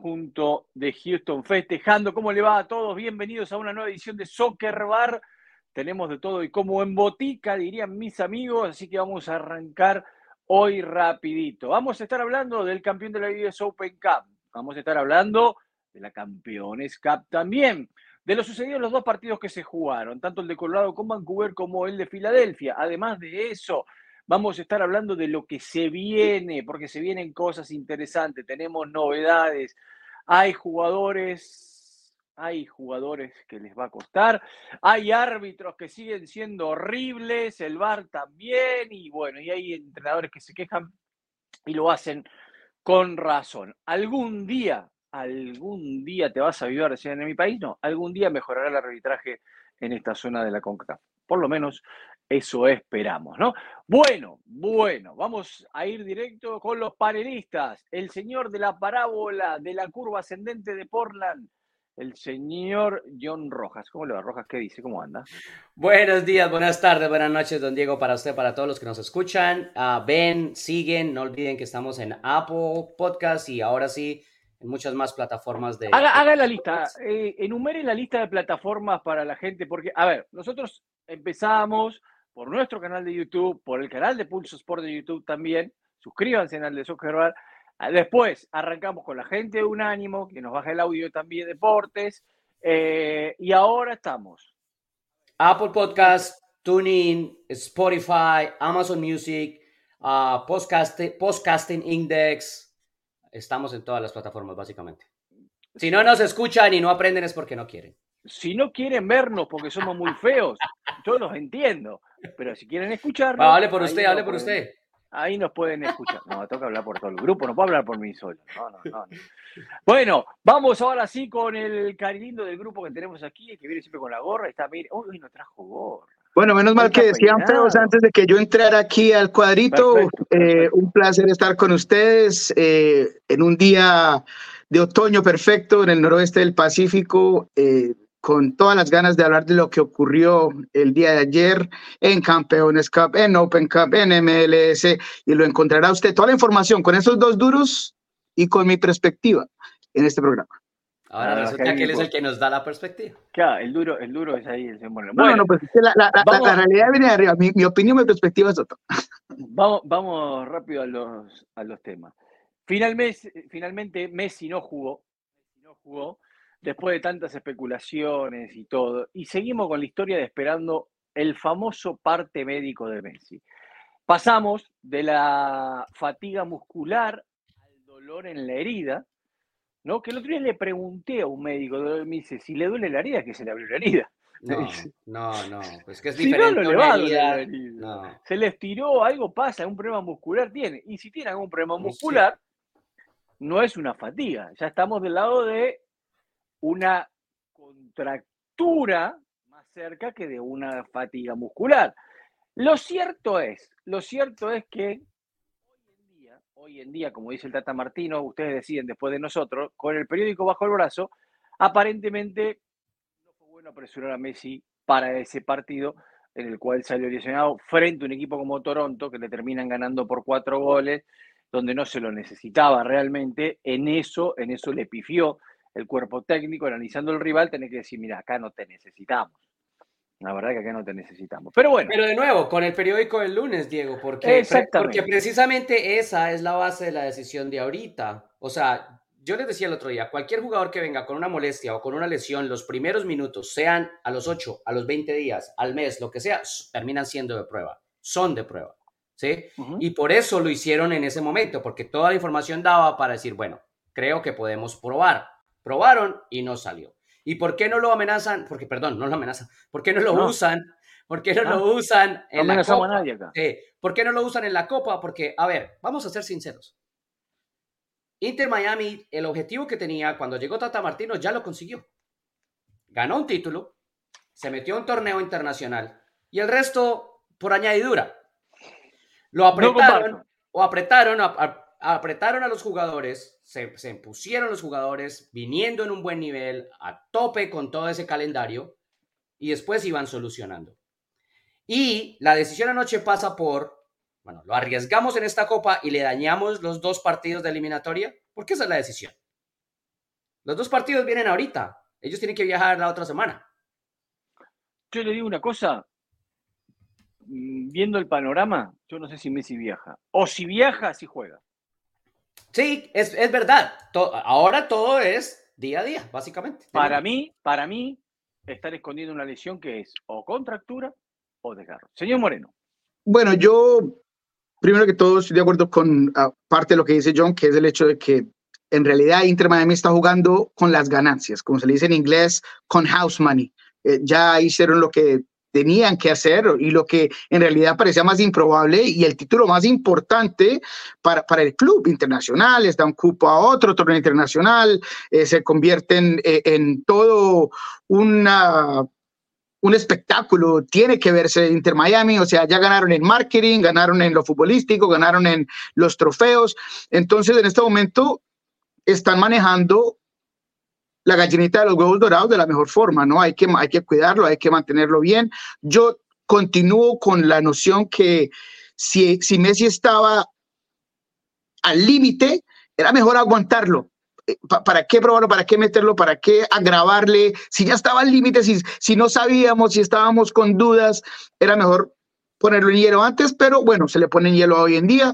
conjunto de Houston festejando. ¿Cómo le va a todos? Bienvenidos a una nueva edición de Soccer Bar. Tenemos de todo y como en botica, dirían mis amigos, así que vamos a arrancar hoy rapidito. Vamos a estar hablando del campeón de la US Open Cup. Vamos a estar hablando de la Campeones Cup también. De lo sucedido en los dos partidos que se jugaron, tanto el de Colorado con Vancouver como el de Filadelfia. Además de eso, vamos a estar hablando de lo que se viene, porque se vienen cosas interesantes, tenemos novedades, hay jugadores, hay jugadores que les va a costar, hay árbitros que siguen siendo horribles, el VAR también, y bueno, y hay entrenadores que se quejan y lo hacen con razón. Algún día, algún día te vas a vivir en mi país, no, algún día mejorará el arbitraje en esta zona de la CONCACAF. Por lo menos eso esperamos, ¿no? Bueno, bueno, vamos a ir directo con los panelistas. El señor de la parábola de la curva ascendente de Portland, el señor John Rojas. ¿Cómo le va, Rojas? ¿Qué dice? ¿Cómo anda? Buenos días, buenas tardes, buenas noches, don Diego, para usted, para todos los que nos escuchan. Uh, ven, siguen, no olviden que estamos en Apple Podcast y ahora sí en muchas más plataformas de... Haga, la lista, eh, enumere la lista de plataformas para la gente, porque, a ver, nosotros empezamos por nuestro canal de YouTube, por el canal de Pulso Sport de YouTube también. Suscríbanse al de Soccer Bar. Ah, después arrancamos con la gente de Unánimo, que nos baja el audio también Deportes. Eh, y ahora estamos. Apple Podcast, TuneIn, Spotify, Amazon Music, uh, Podcasting Index. Estamos en todas las plataformas, básicamente. Si no nos escuchan y no aprenden es porque no quieren. Si no quieren vernos porque somos muy feos, yo los entiendo. Pero si quieren escucharnos. hable por usted, hable por usted. Ahí nos pueden escuchar. No, toca hablar por todo el grupo, no puedo hablar por mí solo. No, no, no. Bueno, vamos ahora sí con el cariño del grupo que tenemos aquí, que viene siempre con la gorra. Está, mire, uy, no trajo gorra. Bueno, menos mal que decían feos antes de que yo entrara aquí al cuadrito. Eh, un placer estar con ustedes eh, en un día de otoño perfecto en el noroeste del Pacífico. Eh, con todas las ganas de hablar de lo que ocurrió el día de ayer en Campeones Cup, en Open Cup, en MLS, y lo encontrará usted toda la información con esos dos duros y con mi perspectiva en este programa. Ahora ah, resulta que él es el que nos da la perspectiva. Claro, el duro, el duro es ahí. Bueno, no, no, pues la, la, la, realidad viene de arriba. Mi, mi, opinión, mi perspectiva es otra. Vamos, vamos rápido a los, a los temas. Finalmente, finalmente Messi no jugó. Messi no jugó después de tantas especulaciones y todo, y seguimos con la historia de esperando el famoso parte médico de Messi. Pasamos de la fatiga muscular al dolor en la herida, ¿no? Que el otro día le pregunté a un médico, me dice, si le duele la herida, que se le abrió la herida. No, no, no, pues que es diferente. no, le va a la herida. Se le estiró, algo pasa, un problema muscular tiene. Y si tiene algún problema muscular, no es una fatiga. Ya estamos del lado de una contractura más cerca que de una fatiga muscular. Lo cierto es, lo cierto es que hoy en día, hoy en día, como dice el Tata Martino, ustedes deciden después de nosotros, con el periódico bajo el brazo, aparentemente no fue bueno presionar a Messi para ese partido en el cual salió lesionado frente a un equipo como Toronto, que le terminan ganando por cuatro goles, donde no se lo necesitaba realmente. En eso, en eso le pifió el cuerpo técnico, analizando el rival, tiene que decir, mira, acá no te necesitamos. La verdad que acá no te necesitamos. Pero bueno. Pero de nuevo, con el periódico del lunes, Diego, porque, porque precisamente esa es la base de la decisión de ahorita. O sea, yo les decía el otro día, cualquier jugador que venga con una molestia o con una lesión, los primeros minutos, sean a los 8, a los 20 días, al mes, lo que sea, terminan siendo de prueba. Son de prueba. ¿Sí? Y por eso lo hicieron en ese momento, porque toda la información daba para decir, bueno, creo que podemos probar. Probaron y no salió. ¿Y por qué no lo amenazan? Porque, perdón, no lo amenazan. ¿Por qué no lo usan? ¿Por qué no, lo usan en la Copa? nadie acá. ¿Por qué no lo usan en la Copa? Porque, a ver, vamos a ser sinceros. Inter Miami, el objetivo que tenía cuando llegó Tata Martino ya lo consiguió. Ganó un título, se metió a un torneo internacional y el resto por añadidura. Lo apretaron o apretaron a, apretaron a los jugadores, se, se impusieron los jugadores, viniendo en un buen nivel, a tope con todo ese calendario, y después iban solucionando. Y la decisión anoche pasa por, bueno, lo arriesgamos en esta copa y le dañamos los dos partidos de eliminatoria, porque esa es la decisión. Los dos partidos vienen ahorita. Ellos tienen que viajar la otra semana. Yo le digo una cosa, mm, viendo el panorama, yo no sé si Messi viaja. O si viaja, si juega. Sí, es, verdad. ahora todo es día a día, básicamente. Para mí, para mí, están escondiendo una lesión que es o contractura o desgarro. Señor Moreno. Bueno, yo primero que todo estoy de acuerdo con ah, parte de lo que dice John, que es el hecho de que en realidad Inter Miami está jugando con las ganancias, como se le dice en inglés, con house money. Eh, ya hicieron lo que tenían que hacer y lo que en realidad parecía más improbable y el título más importante para, para el club internacional, les da un cupo a otro torneo internacional, eh, se convierten eh, en todo una un espectáculo, tiene que verse Inter Miami, o sea, ya ganaron en marketing, ganaron en lo futbolístico, ganaron en los trofeos. Entonces, en este momento están manejando la gallinita de los huevos dorados de la mejor forma, ¿no? Hay que, hay que cuidarlo, hay que mantenerlo bien. Yo continúo con la noción que si, si Messi estaba al límite, era mejor aguantarlo. Eh, ¿Para qué probarlo? ¿Para qué meterlo? ¿Para qué agravarle? Si ya estaba al límite, si, si no sabíamos, si estábamos con dudas, era mejor ponerlo en hielo antes, pero bueno, se le pone en hielo hoy en día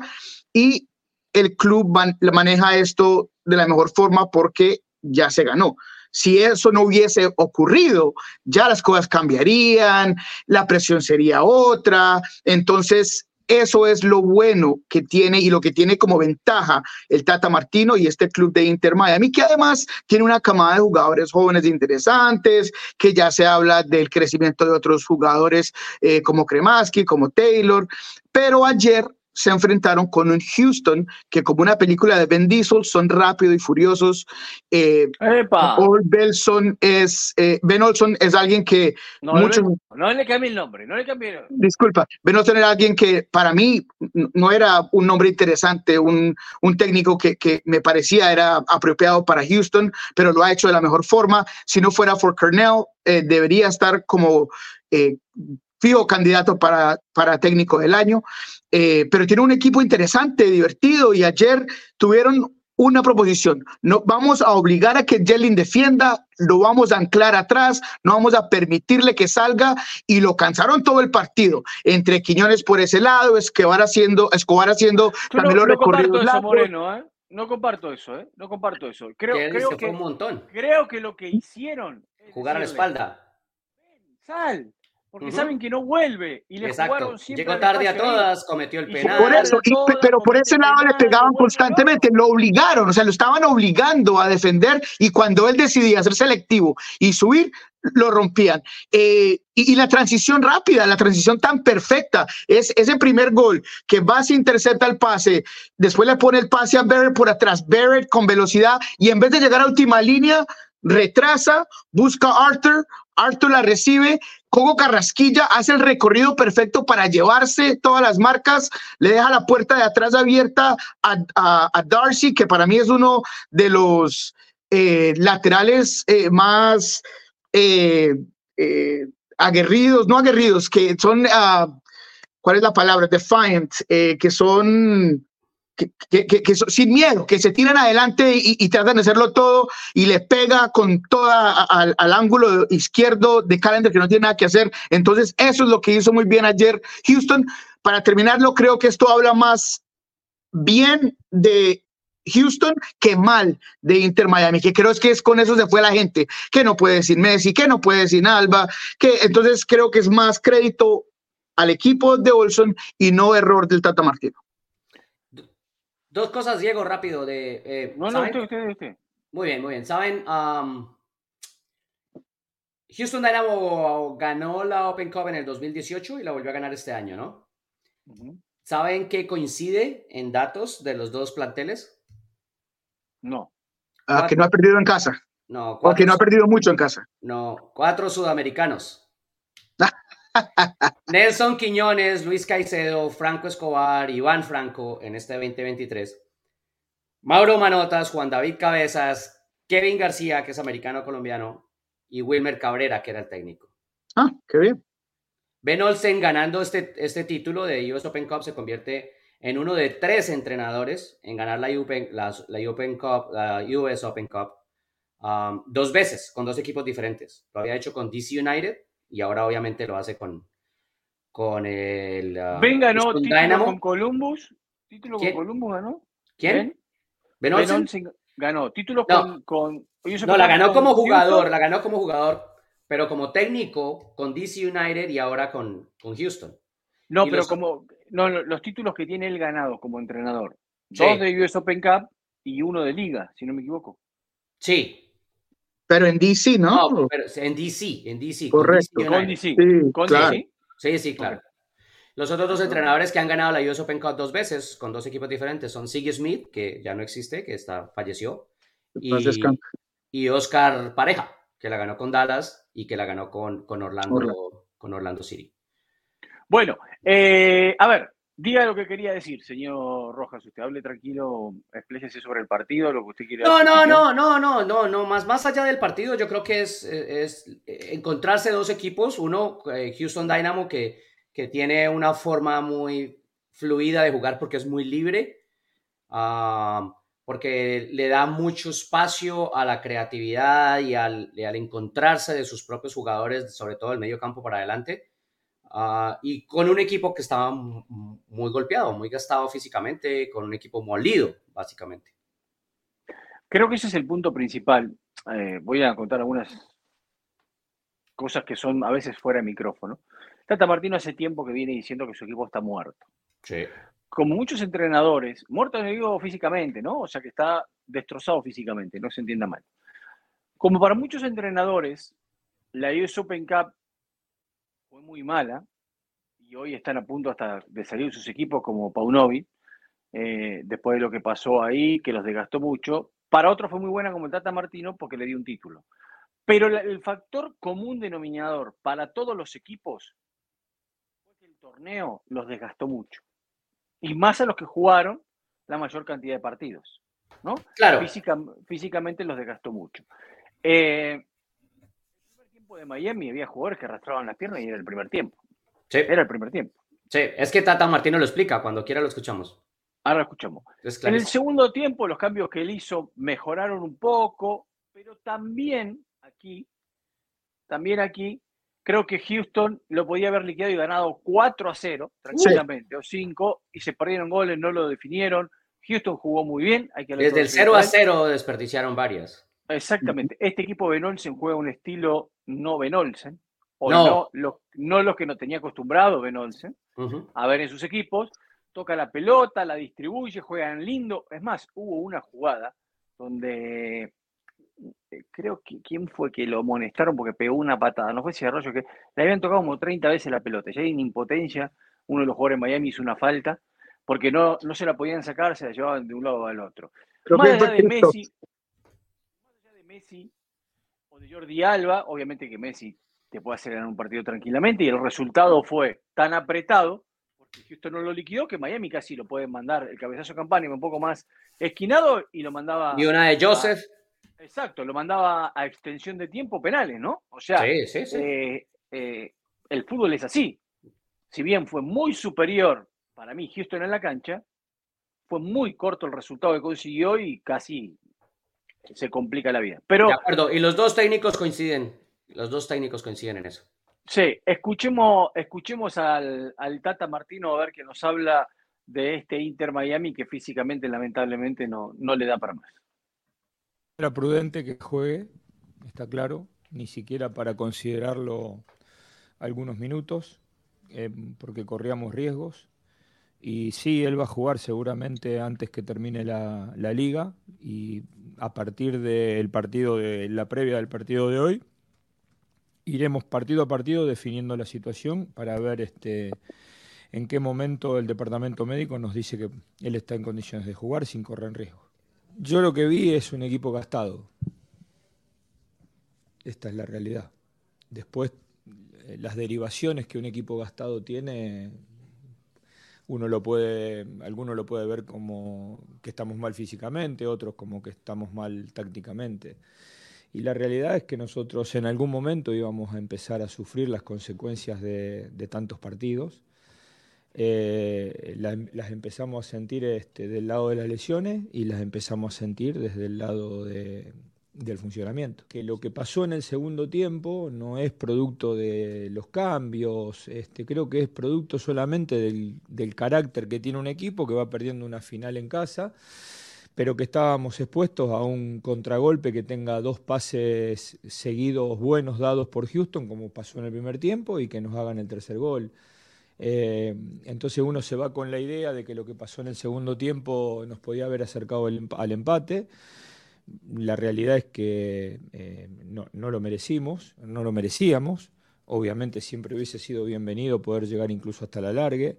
y el club maneja esto de la mejor forma porque ya se ganó. Si eso no hubiese ocurrido, ya las cosas cambiarían, la presión sería otra. Entonces, eso es lo bueno que tiene y lo que tiene como ventaja el Tata Martino y este club de Inter Miami, que además tiene una camada de jugadores jóvenes interesantes, que ya se habla del crecimiento de otros jugadores eh, como Kremaski, como Taylor. Pero ayer se enfrentaron con un Houston que como una película de Ben Diesel son rápidos y furiosos. Eh, Belson es, eh, Ben Olson es alguien que no, muchos... no, le cambie el nombre, no le cambie Disculpa, Ben Olson era alguien que para mí no era un nombre interesante, un, un técnico que, que, me parecía era apropiado para Houston, pero lo ha hecho de la mejor forma. Si no fuera por Cornell, eh, debería estar como... Eh, fijo candidato para, para técnico del año, eh, pero tiene un equipo interesante, divertido y ayer tuvieron una proposición. No, vamos a obligar a que Jelin defienda, lo vamos a anclar atrás, no vamos a permitirle que salga y lo cansaron todo el partido. Entre Quiñones por ese lado, Escobar haciendo, Escobar haciendo también los recorridos eso, Moreno, ¿eh? No comparto eso, ¿eh? No comparto eso. Creo, creo que, un montón. creo que lo que hicieron... Jugar a la espalda. Sal, porque saben que no vuelve y le jugaron siempre. Llegó tarde a todas, cometió el penal. Por eso, pero por ese lado le pegaban constantemente, lo obligaron, o sea, lo estaban obligando a defender y cuando él decidía ser selectivo y subir, lo rompían. Eh, y, la transición rápida, la transición tan perfecta, es ese primer gol que se intercepta el pase, después le pone el pase a Barrett por atrás, Barrett con velocidad y en vez de llegar a última línea, retrasa, busca a Arthur, Arthur la recibe, Coco Carrasquilla hace el recorrido perfecto para llevarse todas las marcas, le deja la puerta de atrás abierta a, Darcy, que para mí es uno de los eh, laterales eh, más eh, aguerridos, no aguerridos, que son, ah, ¿cuál es la palabra? Defiant, que son que, sin miedo, que se tiran adelante y, tratan de hacerlo todo y le pega con toda al, ángulo izquierdo de Calendar que no tiene nada que hacer. Entonces, eso es lo que hizo muy bien ayer Houston. Para terminarlo, creo que esto habla más bien de Houston que mal de Inter Miami, que creo es que es con eso se fue la gente, que no puede decir Messi, que no puede decir Alba, que entonces creo que es más crédito al equipo de Olson y no error del Tata Martino. Dos cosas, Diego, rápido. De, eh, no, no, usted, usted, usted. Muy bien, muy bien. ¿Saben? Houston Dynamo ganó la Open Cup en el 2018 y la volvió a ganar este año, ¿no? ¿Saben qué coincide en datos de los dos planteles? No. Ah, que no ha perdido en casa. No. O que no ha perdido mucho en casa. No, cuatro sudamericanos. Nelson Quiñones, Luis Caicedo, Franco Escobar, Iván Franco en este 2023. Mauro Manotas, Juan David Cabezas, Kevin García, que es americano colombiano, y Wilmer Cabrera, que era el técnico. Ah, qué bien. Ben Olsen ganando este, este título de US Open Cup se convierte en uno de tres entrenadores en ganar la, la, Open Cup, la US Open Cup. um, dos veces con dos equipos diferentes. Lo había hecho con DC United y ahora obviamente lo hace con, con el... Uh, ben ganó título con Columbus. ¿Título con Columbus ganó? ¿Quién? Ben, ben ganó. Título con... con no, la ganó como jugador, la ganó como jugador, pero como técnico con DC United y ahora con, con Houston. No, pero como... No, los títulos que tiene él ganado como entrenador. Dos de US Open Cup y uno de Liga, si no me equivoco. Sí. Pero en DC, ¿no? No, pero en DC, en DC. Correcto. Con DC. Sí, ¿Con DC? Sí, sí, claro. Los otros dos entrenadores que han ganado la US Open Cup dos veces con dos equipos diferentes son Siggy Smith, que ya no existe, que está, falleció, y, y, Oscar Pareja, que la ganó con Dallas y que la ganó con, con, Orlando, con Orlando City. Bueno, eh, a ver, diga lo que quería decir, señor Rojas. Usted hable tranquilo, explíquese sobre el partido, lo que usted quiere. No, no, no, no, no, no, no, más, más allá del partido, yo creo que es, es encontrarse dos equipos, uno, eh, Houston Dynamo, que que tiene una forma muy fluida de jugar porque es muy libre, ah, porque le da mucho espacio a la creatividad y al, encontrarse de sus propios jugadores, sobre todo el medio campo para adelante. Ah, y con un equipo que estaba muy golpeado, muy gastado físicamente, con un equipo molido, básicamente. Creo que ese es el punto principal. Eh, voy a contar algunas cosas que son a veces fuera de micrófono. Tata Martino hace tiempo que viene diciendo que su equipo está muerto. Sí. Como muchos entrenadores, muerto no digo físicamente, ¿no? O sea que está destrozado físicamente, no se entienda mal. Como para muchos entrenadores, la US Open Cup fue muy mala y hoy están a punto hasta de salir sus equipos como Paunovi, eh, después de lo que pasó ahí, que los desgastó mucho. Para otros fue muy buena como el Tata Martino porque le dio un título. Pero el factor común denominador para todos los equipos fue que el torneo los desgastó mucho. Y más a los que jugaron la mayor cantidad de partidos. ¿no? Claro. físicamente los desgastó mucho. Eh, de Miami había jugadores que arrastraban las piernas y era el primer tiempo. Sí. Era el primer tiempo. Sí, es que Tata Martino lo explica, cuando quiera lo escuchamos. Ahora lo escuchamos. En el segundo tiempo, los cambios que él hizo mejoraron un poco, pero también aquí, también aquí, creo que Houston lo podía haber liquidado y ganado 4 a 0 tranquilamente, o 5, y se perdieron goles, no lo definieron. Houston jugó muy bien. Hay que Desde el 0 a 0 desperdiciaron varias. Exactamente. Este equipo Benolsen juega un estilo no Benolsen, o no, no, no los que no tenía acostumbrado Benolsen a ver en sus equipos. Toca la pelota, la distribuye, juegan lindo. Es más, hubo una jugada donde eh, creo que quién fue que lo amonestaron porque pegó una patada, no fue ese arroyo que le habían tocado como 30 veces la pelota, ya en impotencia, uno de los jugadores de Miami hizo una falta, porque no, no se la podían sacar, se la llevaban de un lado al otro. más allá de Messi, Messi o de Jordi Alba, obviamente que Messi te puede hacer ganar un partido tranquilamente y el resultado fue tan apretado, porque Houston no lo liquidó, que Miami casi lo puede mandar el cabezazo de campaña un poco más esquinado y lo mandaba. Y una de Joseph. Exacto, lo mandaba a extensión de tiempo penales, ¿no? O sea, eh, eh, el fútbol es así. Si bien fue muy superior para mí Houston en la cancha, fue muy corto el resultado que consiguió y casi se complica la vida. Pero, de acuerdo, y los dos técnicos coinciden, los dos técnicos coinciden en eso. Sí, escuchemos, escuchemos al, al Tata Martino a ver que nos habla de este Inter Miami que físicamente lamentablemente no, no le da para más. Era prudente que juegue, está claro, ni siquiera para considerarlo algunos minutos, eh, porque corríamos riesgos. Y sí, él va a jugar seguramente antes que termine la, liga y a partir del partido de la previa del partido de hoy iremos partido a partido definiendo la situación para ver este en qué momento el departamento médico nos dice que él está en condiciones de jugar sin correr riesgo. Yo lo que vi es un equipo gastado. Esta es la realidad. Después, eh, las derivaciones que un equipo gastado tiene, uno lo puede, alguno lo puede ver como que estamos mal físicamente, otros como que estamos mal tácticamente. Y la realidad es que nosotros en algún momento íbamos a empezar a sufrir las consecuencias de tantos partidos eh, las empezamos a sentir este, del lado de las lesiones y las empezamos a sentir desde el lado de, del funcionamiento. Que lo que pasó en el segundo tiempo no es producto de los cambios, este, creo que es producto solamente del, carácter que tiene un equipo que va perdiendo una final en casa pero que estábamos expuestos a un contragolpe que tenga dos pases seguidos buenos dados por Houston, como pasó en el primer tiempo, y que nos hagan el tercer gol. Eh, entonces uno se va con la idea de que lo que pasó en el segundo tiempo nos podía haber acercado al empate. La realidad es que eh, no, no, lo merecimos, no lo merecíamos. Obviamente siempre hubiese sido bienvenido poder llegar incluso hasta la largue,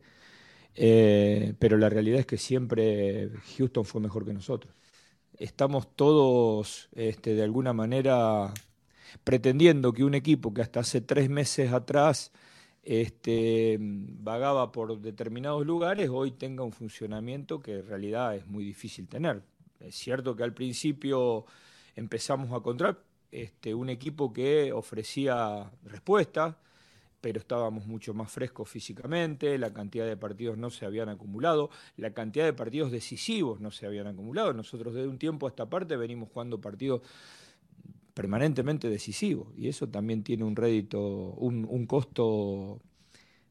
eh, pero la realidad es que siempre Houston fue mejor que nosotros. Estamos todos este, de alguna manera pretendiendo que un equipo que hasta hace tres meses atrás este, vagaba por determinados lugares, hoy tenga un funcionamiento que en realidad es muy difícil tener. Es cierto que al principio empezamos a encontrar este, un equipo que ofrecía respuestas, pero estábamos mucho más frescos físicamente, la cantidad de partidos no se habían acumulado, la cantidad de partidos decisivos no se habían acumulado. Nosotros desde un tiempo a esta parte venimos jugando partidos permanentemente decisivos y eso también tiene un rédito, un, costo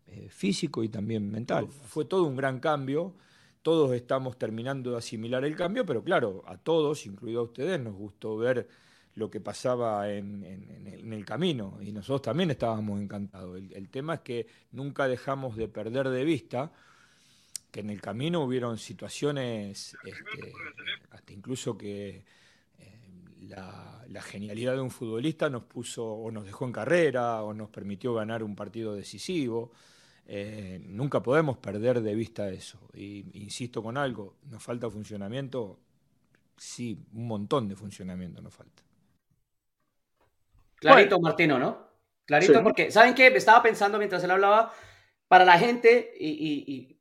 eh, físico y también mental. Fue todo un gran cambio. Todos estamos terminando de asimilar el cambio, pero claro, a todos, incluido a ustedes, nos gustó ver lo que pasaba en, el camino y nosotros también estábamos encantados. El, tema es que nunca dejamos de perder de vista que en el camino hubieron situaciones, este, hasta incluso que eh, la, genialidad de un futbolista nos puso o nos dejó en carrera o nos permitió ganar un partido decisivo. Eh, nunca podemos perder de vista eso. Y insisto con algo, nos falta funcionamiento, sí, un montón de funcionamiento nos falta. Clarito, Martino, ¿no? Clarito, porque, ¿saben qué? Me estaba pensando mientras él hablaba, para la gente, y,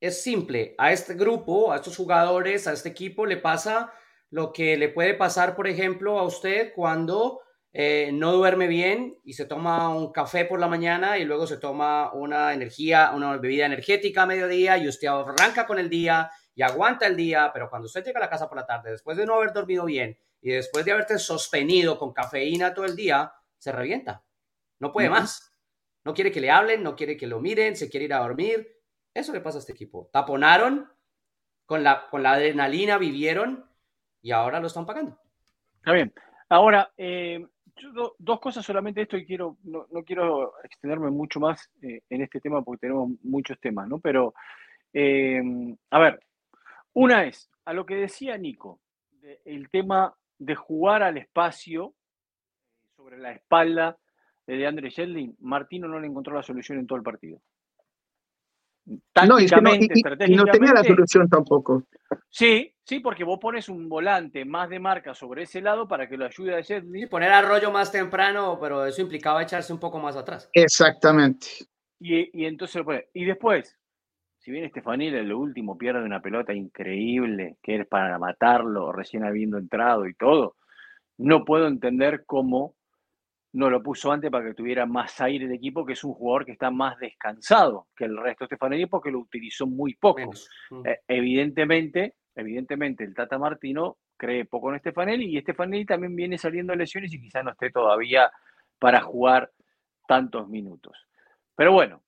es simple, a este grupo, a estos jugadores, a este equipo le pasa lo que le puede pasar, por ejemplo, a usted cuando eh, no duerme bien y se toma un café por la mañana y luego se toma una energía, una bebida energética a mediodía y usted arranca con el día y aguanta el día, pero cuando usted llega a la casa por la tarde, después de no haber dormido bien y después de haberte sostenido con cafeína todo el día, se revienta. No puede más. No quiere que le hablen, no quiere que lo miren, se quiere ir a dormir. Eso le pasa a este equipo. Taponaron, con la, con la adrenalina vivieron y ahora lo están pagando. Está bien. Ahora, eh, dos cosas solamente esto y quiero, no, quiero extenderme mucho más eh, en este tema porque tenemos muchos temas, ¿no? Pero, eh, a ver, una es, a lo que decía Nico, el tema de jugar al espacio sobre la espalda de Andre Sheldon, Martino no le encontró la solución en todo el partido. No, y, no tenía la solución tampoco. Sí, sí, porque vos pones un volante más de marca sobre ese lado para que lo ayude a Sheldon. Y poner a rollo más temprano, pero eso implicaba echarse un poco más atrás. Exactamente. Y, y entonces, y después, si bien Estefanil en lo último pierde una pelota increíble, que es para matarlo recién habiendo entrado y todo, no puedo entender cómo no lo puso antes para que tuviera más aire de equipo, que es un jugador que está más descansado que el resto de Stefanelli porque lo utilizó muy poco. Mm. Eh, evidentemente, evidentemente el Tata Martino cree poco en Stefanelli y Stefanelli también viene saliendo de lesiones y quizás no esté todavía para jugar tantos minutos. Pero bueno,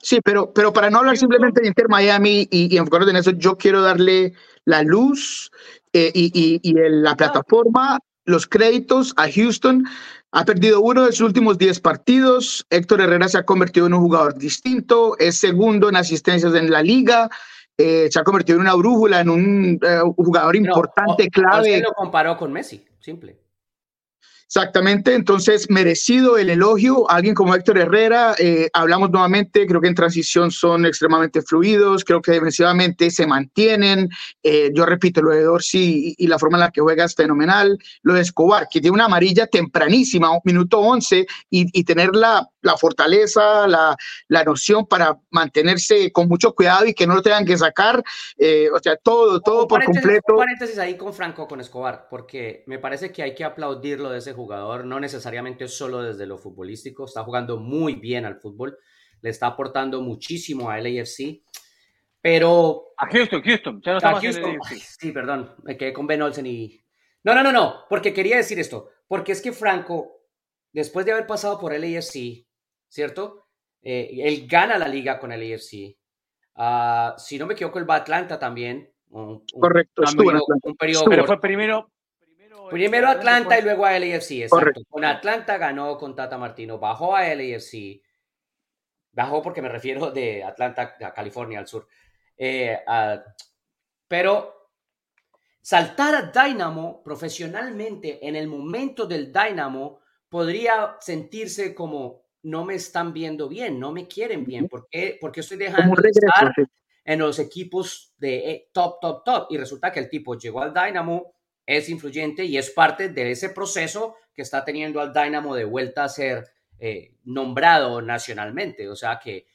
Sí, pero, pero para no hablar simplemente de Inter Miami y, y enfocarnos en eso, yo quiero darle la luz eh, y, y, la plataforma, los créditos a Houston. Ha perdido uno de sus últimos 10 partidos. Héctor Herrera se ha convertido en un jugador distinto, es segundo en asistencias en la liga. Eh, se ha convertido en una brújula, en un eh, jugador importante, clave. lo comparó con Messi, simple. Exactamente, entonces merecido el elogio. Alguien como Héctor Herrera, eh, hablamos nuevamente, creo que en transición son extremadamente fluidos, creo que defensivamente se mantienen. Eh, yo repito, lo de Dorsey y, la forma en la que juega es fenomenal. Lo de Escobar, que tiene una amarilla tempranísima, minuto 11, y, tener la, la fortaleza, la, la, noción para mantenerse con mucho cuidado y que no lo tengan que sacar. Eh, o sea, todo, todo por completo. Un paréntesis ahí con Franco, con Escobar, porque me parece que hay que aplaudirlo de ese jugador no necesariamente solo desde lo futbolístico, está jugando muy bien al fútbol, le está aportando muchísimo a LAFC, pero... A Houston, Houston, ya no Sí, perdón, me quedé con Ben Olsen y... No, no, no, no, porque quería decir esto, porque es que Franco, después de haber pasado por el AFC, ¿cierto? Eh, él gana la liga con el AFC. Ah, si no me equivoco, él va a Atlanta también. Correcto, un, periodo, Pero fue primero. Primero, Atlanta y luego a LAFC, exacto. Con Atlanta ganó con Tata Martino, bajó a LAFC, bajó porque me refiero de Atlanta a California al sur. Eh, pero saltar a Dynamo profesionalmente en el momento del Dynamo podría sentirse como no me están viendo bien, no me quieren bien, ¿por qué? Porque estoy dejando de estar en los equipos de eh, top, top, top. Y resulta que el tipo llegó al Dynamo, es influyente y es parte de ese proceso que está teniendo al Dynamo de vuelta a ser eh, nombrado nacionalmente. O sea que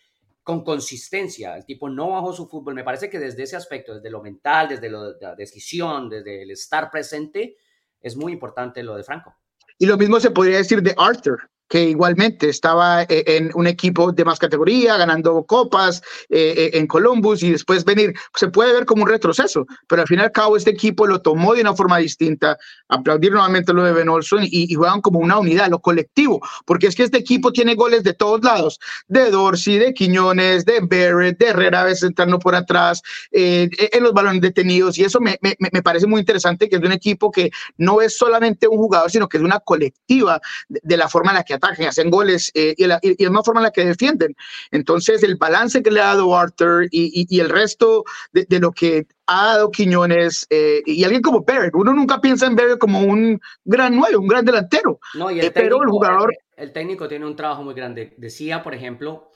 con consistencia, el tipo no bajó su fútbol. Me parece que desde ese aspecto, desde lo mental, desde la decisión, desde el estar presente, es muy importante lo de Franco. Y lo mismo se podría decir de Arthur que igualmente estaba eh, en un equipo de más categoría, ganando copas eh, eh, en Columbus y después venir, se puede ver como un retroceso, pero al fin y al cabo este equipo lo tomó de una forma distinta, aplaudir nuevamente lo de Ben Olson y, juegan como una unidad, lo colectivo, porque es que este equipo tiene goles de todos lados, de Dorsey, de Quiñones, de Barrett, de Herrera a veces entrando por atrás, en los balones detenidos y eso me, me, me, parece muy interesante que es de un equipo que no es solamente un jugador, sino que es una colectiva de, de la forma en la que atacan, hacen goles eh, y, la, y, una forma en la que defienden. Entonces, el balance que le ha dado Arthur y, y el resto de, de, lo que ha dado Quiñones eh, y alguien como Barrett, uno nunca piensa en Barrett como un gran nueve, un gran delantero. No, y el eh, técnico, pero el jugador. El, técnico tiene un trabajo muy grande. Decía, por ejemplo,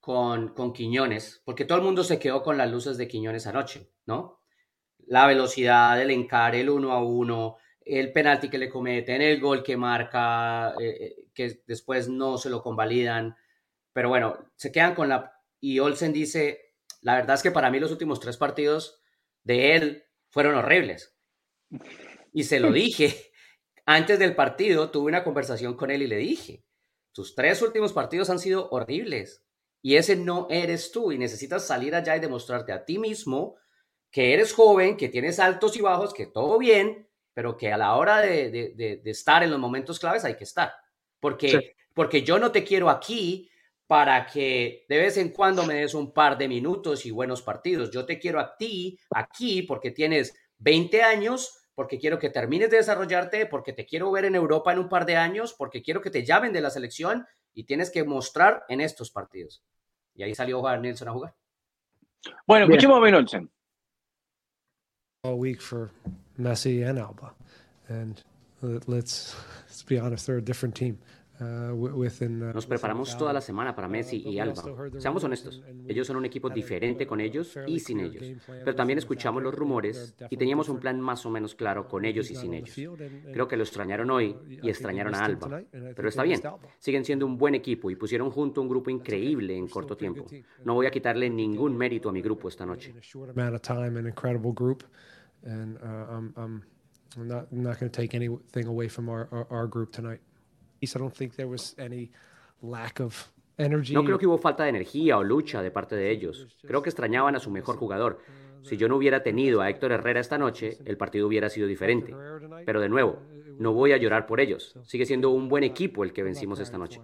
con, con Quiñones, porque todo el mundo se quedó con las luces de Quiñones anoche, ¿no? La velocidad, el encare, el uno a uno, el penalti que le cometen, el gol que marca, eh, que después no se lo convalidan. Pero bueno, se quedan con la... Y Olsen dice, la verdad es que para mí los últimos tres partidos de él fueron horribles. Y se lo dije. Antes del partido tuve una conversación con él y le dije, tus tres últimos partidos han sido horribles. Y ese no eres tú y necesitas salir allá y demostrarte a ti mismo que eres joven, que tienes altos y bajos, que todo bien, pero que a la hora de, estar en los momentos claves hay que estar. Porque, porque yo no te quiero aquí para que de vez en cuando me des un par de minutos y buenos partidos. Yo te quiero a ti aquí porque tienes 20 años, porque quiero que termines de desarrollarte, porque te quiero ver en Europa en un par de años, porque quiero que te llamen de la selección y tienes que mostrar en estos partidos. Y ahí salió Juan Nelson a jugar. Bueno, escuchemos a Ben Olsen. All week for Messi and Alba. And let's, let's be honest, they're a different team. Uh, Nos preparamos toda la semana para Messi y Alba. Seamos honestos, ellos son un equipo diferente con ellos y sin ellos. Pero también escuchamos los rumores y teníamos un plan más o menos claro con ellos y sin ellos. Creo que lo extrañaron hoy y extrañaron a Alba. Pero está bien, siguen siendo un buen equipo y pusieron junto un grupo increíble en corto tiempo. No voy a quitarle ningún mérito a mi grupo esta noche. uh, I'm, I'm, not, I'm not going to take anything away from our, our, our group tonight. I don't think there was any lack of energy. No creo que hubo falta de energía o lucha de parte de ellos. Creo que extrañaban a su mejor jugador. Si yo no hubiera tenido a Héctor Herrera esta noche, el partido hubiera sido diferente. Pero de nuevo, no voy a llorar por ellos. Sigue siendo un buen equipo el que vencimos esta noche.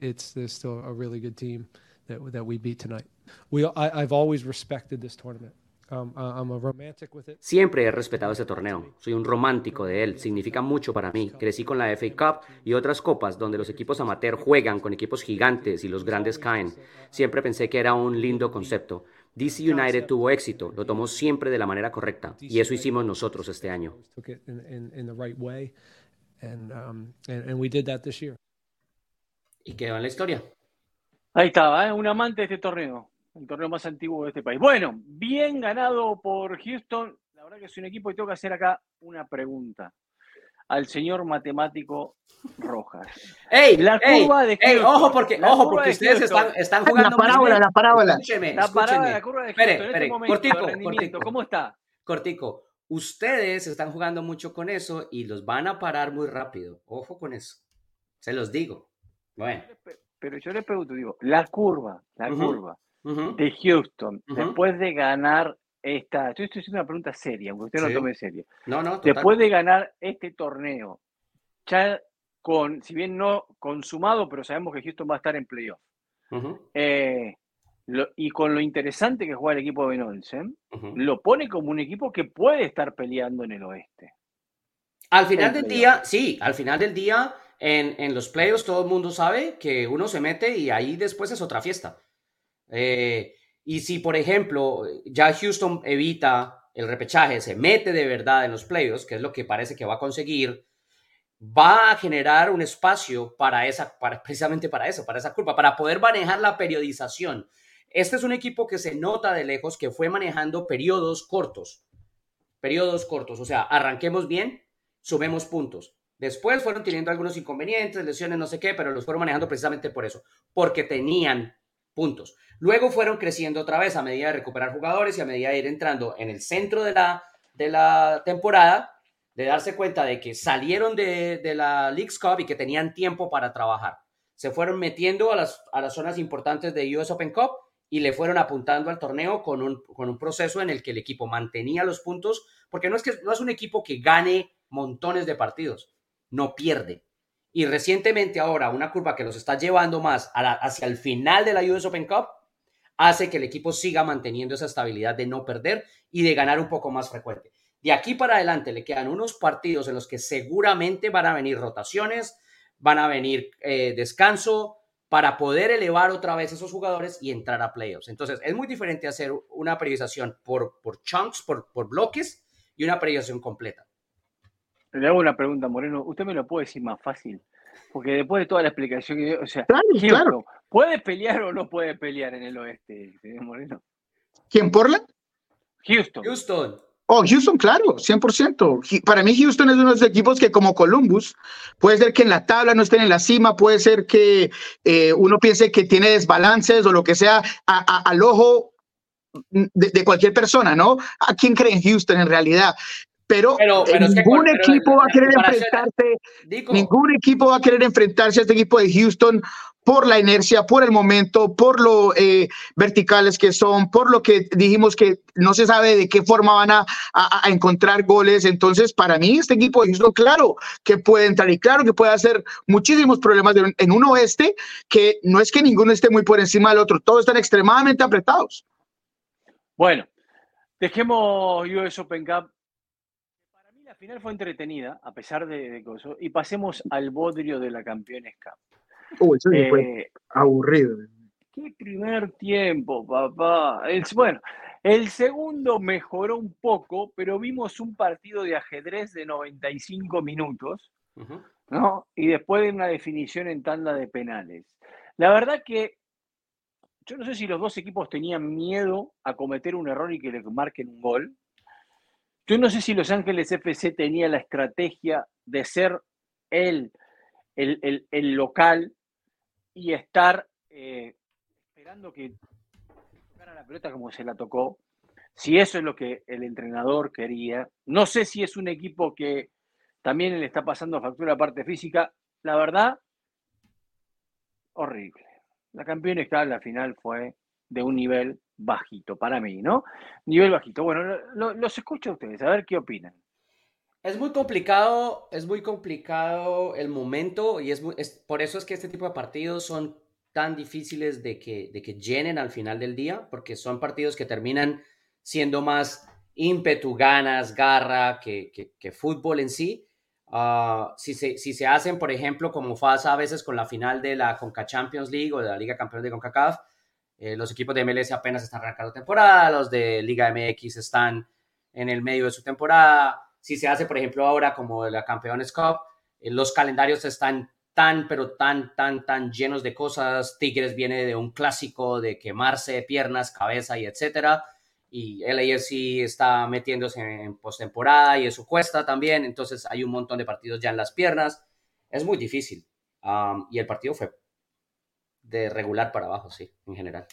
It's still a really good team that, that we beat tonight. I've always respected this tournament. Um, Siempre he respetado ese torneo. Soy un romántico de él. Significa mucho para mí. Crecí con la FA Cup y otras copas donde los equipos amateur juegan con equipos gigantes y los grandes caen. Siempre pensé que era un lindo concepto. DC United tuvo éxito, lo tomó siempre de la manera correcta y eso hicimos nosotros este año. Y quedó en la historia. Ahí estaba, ¿eh? un amante de este torneo el torneo más antiguo de este país. Bueno, bien ganado por Houston. La verdad que es un equipo y tengo que hacer acá una pregunta al señor matemático Rojas. ¡Ey! La curva de Houston, ojo porque, ojo porque ustedes están, están, jugando. La parábola, la parábola. Escúcheme, la parábola, la curva de Houston. Espere, espere, en este cortico, cortico. ¿Cómo está? Cortico. Ustedes están jugando mucho con eso y los van a parar muy rápido. Ojo con eso. Se los digo. Bueno. Pero yo le pregunto, digo, la curva, la curva de Houston, después de ganar esta, estoy, haciendo una pregunta seria, aunque usted no lo tome serio. No, no, Después de ganar este torneo, ya con, si bien no consumado, pero sabemos que Houston va a estar en playoff. Eh, y con lo interesante que juega el equipo de Olsen, lo pone como un equipo que puede estar peleando en el oeste. Al final del día, sí, al final del día, en, en, los playoffs todo el mundo sabe que uno se mete y ahí después es otra fiesta. Eh, y si, por ejemplo, ya Houston evita el repechaje, se mete de verdad en los playoffs, que es lo que parece que va a conseguir, va a generar un espacio para esa, para, precisamente para eso, para esa culpa, para poder manejar la periodización. Este es un equipo que se nota de lejos que fue manejando periodos cortos, periodos cortos, o sea, arranquemos bien, sumemos puntos. Después fueron teniendo algunos inconvenientes, lesiones, no sé qué, pero los fueron manejando precisamente por eso, porque tenían puntos. Luego fueron creciendo otra vez a medida de recuperar jugadores y a medida de ir entrando en el centro de la, de la temporada, de darse cuenta de que salieron de, de la League's Cup y que tenían tiempo para trabajar. Se fueron metiendo a las, a las zonas importantes de US Open Cup y le fueron apuntando al torneo con un, con un proceso en el que el equipo mantenía los puntos, porque no es, que, no es un equipo que gane montones de partidos, no pierde. Y recientemente ahora una curva que los está llevando más hacia el final de la US Open Cup hace que el equipo siga manteniendo esa estabilidad de no perder y de ganar un poco más frecuente. De aquí para adelante le quedan unos partidos en los que seguramente van a venir rotaciones, van a venir eh, descanso para poder elevar otra vez esos jugadores y entrar a playoffs. Entonces es muy diferente hacer una periodización por, por chunks, por, por bloques y una periodización completa. Le hago una pregunta, Moreno. ¿Usted me lo puede decir más fácil? Porque después de toda la explicación que dio, o sea, claro, ¿puede pelear o no puede pelear en el oeste, señor Moreno? ¿Quién, Portland? Houston. Houston. Oh, Houston, claro, 100%. Para mí Houston es uno de los equipos que como Columbus, puede ser que en la tabla no estén en la cima, puede ser que eh, uno piense que tiene desbalances o lo que sea al ojo de, de, cualquier persona, ¿no? ¿A quién cree en Houston en realidad? Pero, ningún equipo va a querer enfrentarse, ningún equipo va a querer enfrentarse a este equipo de Houston por la inercia, por el momento, por lo eh, verticales que son, por lo que dijimos que no se sabe de qué forma van a, encontrar goles. Entonces, para mí, este equipo de Houston, claro que puede entrar y claro que puede hacer muchísimos problemas en un oeste que no es que ninguno esté muy por encima del otro, todos están extremadamente apretados. Bueno, dejemos US Open Cup la final fue entretenida, a pesar de, cosas, y pasemos al bodrio de la Campeones Cup. Uy, eso fue eh, aburrido. Qué primer tiempo, papá. bueno, el segundo mejoró un poco, pero vimos un partido de ajedrez de 95 minutos, ¿no? Y después de una definición en tanda de penales. La verdad que yo no sé si los dos equipos tenían miedo a cometer un error y que le marquen un gol. Yo no sé si Los Ángeles FC tenía la estrategia de ser el, el, local y estar eh, esperando que tocara la pelota como se la tocó. Si eso es lo que el entrenador quería. No sé si es un equipo que también le está pasando factura parte física. La verdad, horrible. La campeona en la final fue de un nivel bajito para mí, ¿no? Nivel bajito. Bueno, los escucho a ustedes, a ver qué opinan. Es muy complicado, es muy complicado el momento y es, por eso es que este tipo de partidos son tan difíciles de que, de que llenen al final del día, porque son partidos que terminan siendo más ímpetu, ganas, garra que, que, fútbol en sí. Ah, si, se, si se hacen, por ejemplo, como pasa a veces con la final de la Conca Champions League o de la Liga Campeón de CONCACAF, eh, los equipos de MLS apenas están arrancando temporada, los de Liga MX están en el medio de su temporada. Si se hace, por ejemplo, ahora como la Campeones Cup, eh, los calendarios están tan, pero tan, tan, tan llenos de cosas. Tigres viene de un clásico de quemarse piernas, cabeza y etcétera. Y LAFC está metiéndose en postemporada y eso cuesta también. Entonces hay un montón de partidos ya en las piernas. Es muy difícil. Um, y el partido fue de regular para abajo, sí, en general.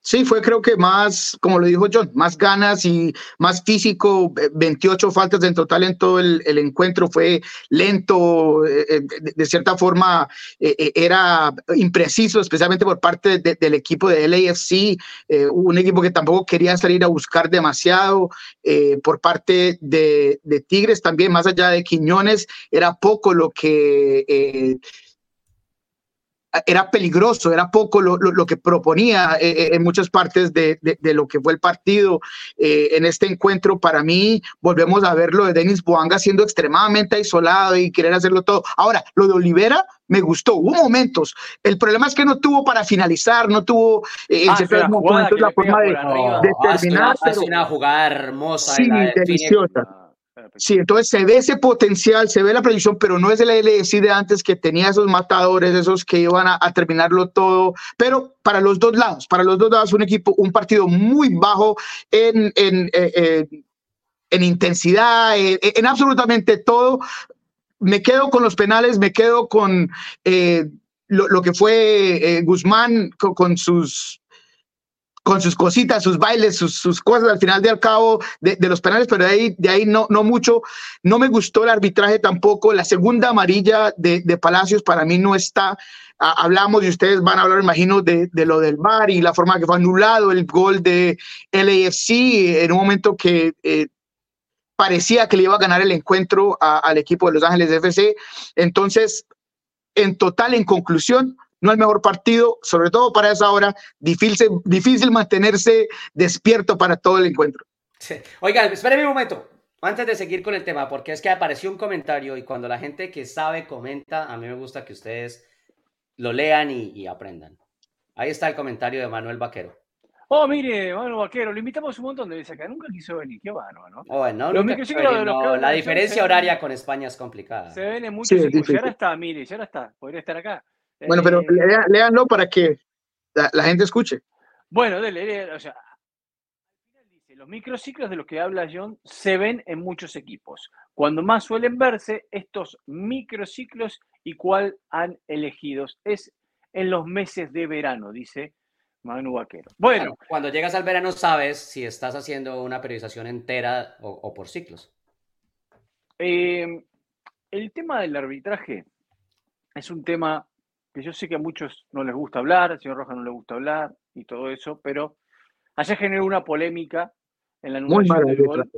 Sí, fue creo que más, como lo dijo John, más ganas y más físico, 28 faltas en total en todo el, encuentro, fue lento, eh, eh, de, cierta forma eh, era impreciso, especialmente por parte del equipo de LAFC, un equipo que tampoco quería salir a buscar demasiado, por parte de, Tigres también, más allá de Quiñones, era poco lo que era peligroso, era poco lo, lo, que proponía eh, eh, en muchas partes de, de, lo que fue el partido. Eh, en este encuentro, para mí, volvemos a ver lo de Denis Boanga siendo extremadamente aislado y querer hacerlo todo. Ahora, lo de Olivera me gustó, hubo momentos. El problema es que no tuvo para finalizar, no tuvo en ah, momentos la forma de, de, terminar. Hace una, jugada hermosa. Sí, deliciosa. Sí, entonces se ve ese potencial, se ve la predicción, pero no es el LSI de antes que tenía esos matadores, esos que iban a, terminarlo todo. Pero para los dos lados, para los dos lados, un equipo, un partido muy bajo en, en, eh, en, intensidad, en, absolutamente todo. Me quedo con los penales, me quedo con eh, lo, que fue eh, Guzmán con sus con sus cositas, sus bailes, sus, cosas al final de al cabo de, los penales, pero de ahí, de ahí no, no mucho. No me gustó el arbitraje tampoco. La segunda amarilla de, Palacios para mí no está. hablamos y ustedes van a hablar, imagino, de, lo del VAR y la forma que fue anulado el gol de LAFC en un momento que eh, parecía que le iba a ganar el encuentro al equipo de Los Ángeles FC. Entonces, en total, en conclusión, no el mejor partido, sobre todo para esa hora, difícil, difícil mantenerse despierto para todo el encuentro. Sí. Oigan, espérenme un momento, antes de seguir con el tema, porque es que apareció un comentario y cuando la gente que sabe comenta, a mí me gusta que ustedes lo lean y, aprendan. Ahí está el comentario de Manuel Vaquero. Oh, mire, Manuel Vaquero, lo invitamos un montón de veces acá. Nunca quiso venir, qué bueno, ¿no? Oh, no, la diferencia horaria con España es complicada. Se ven en muchos sí, y ahora está, mire, ya ahora está, podría estar acá. Bueno, pero eh, léanlo para que la, gente escuche. Bueno, dele, o sea, dice, los microciclos de los que habla John se ven en muchos equipos. Cuando más suelen verse estos microciclos y cuál han elegido es en los meses de verano, dice Manu Vaquero. Bueno, cuando llegas al verano sabes si estás haciendo una periodización entera o, por ciclos. Eh, el tema del arbitraje es un tema yo sé que a muchos no les gusta hablar, al señor Roja no le gusta hablar y todo eso, pero allá generó una polémica en la anunciación del gol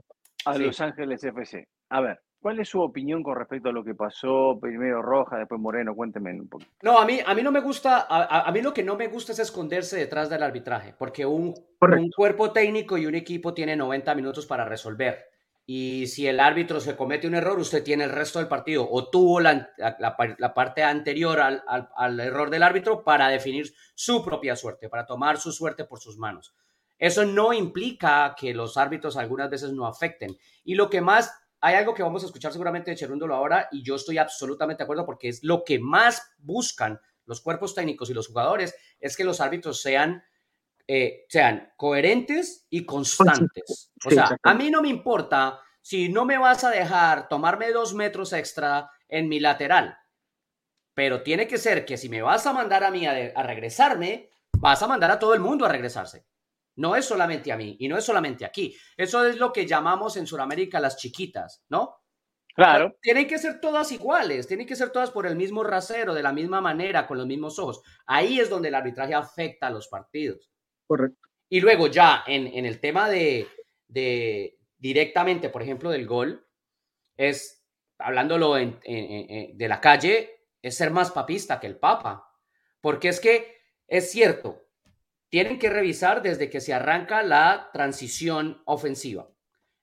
a Los Ángeles FC. A ver, ¿cuál es su opinión con respecto a lo que pasó? Primero Roja, después Moreno, cuénteme un poquito. No, a mí, a mí no me gusta, a, mí lo que no me gusta es esconderse detrás del arbitraje, porque un, un cuerpo técnico y un equipo tiene 90 minutos para resolver y si el árbitro se comete un error, usted tiene el resto del partido o tuvo la, parte anterior al, al, error del árbitro para definir su propia suerte, para tomar su suerte por sus manos. Eso no implica que los árbitros algunas veces no afecten. Y lo que más, hay algo que vamos a escuchar seguramente de Cherúndolo ahora y yo estoy absolutamente de acuerdo porque es lo que más buscan los cuerpos técnicos y los jugadores, es que los árbitros sean eh, sean coherentes y constantes. O sea, a mí no me importa si no me vas a dejar tomarme dos metros extra en mi lateral, pero tiene que ser que si me vas a mandar a mí a, regresarme, vas a mandar a todo el mundo a regresarse. No es solamente a mí y no es solamente aquí. Eso es lo que llamamos en Sudamérica las chiquitas, ¿no? Claro. tienen que ser todas iguales, tienen que ser todas por el mismo rasero, de la misma manera, con los mismos ojos. Ahí es donde el arbitraje afecta a los partidos. Correcto. Y luego ya en, el tema de, directamente, por ejemplo, del gol, es, hablándolo de la calle, es ser más papista que el Papa. Porque es que es cierto, tienen que revisar desde que se arranca la transición ofensiva.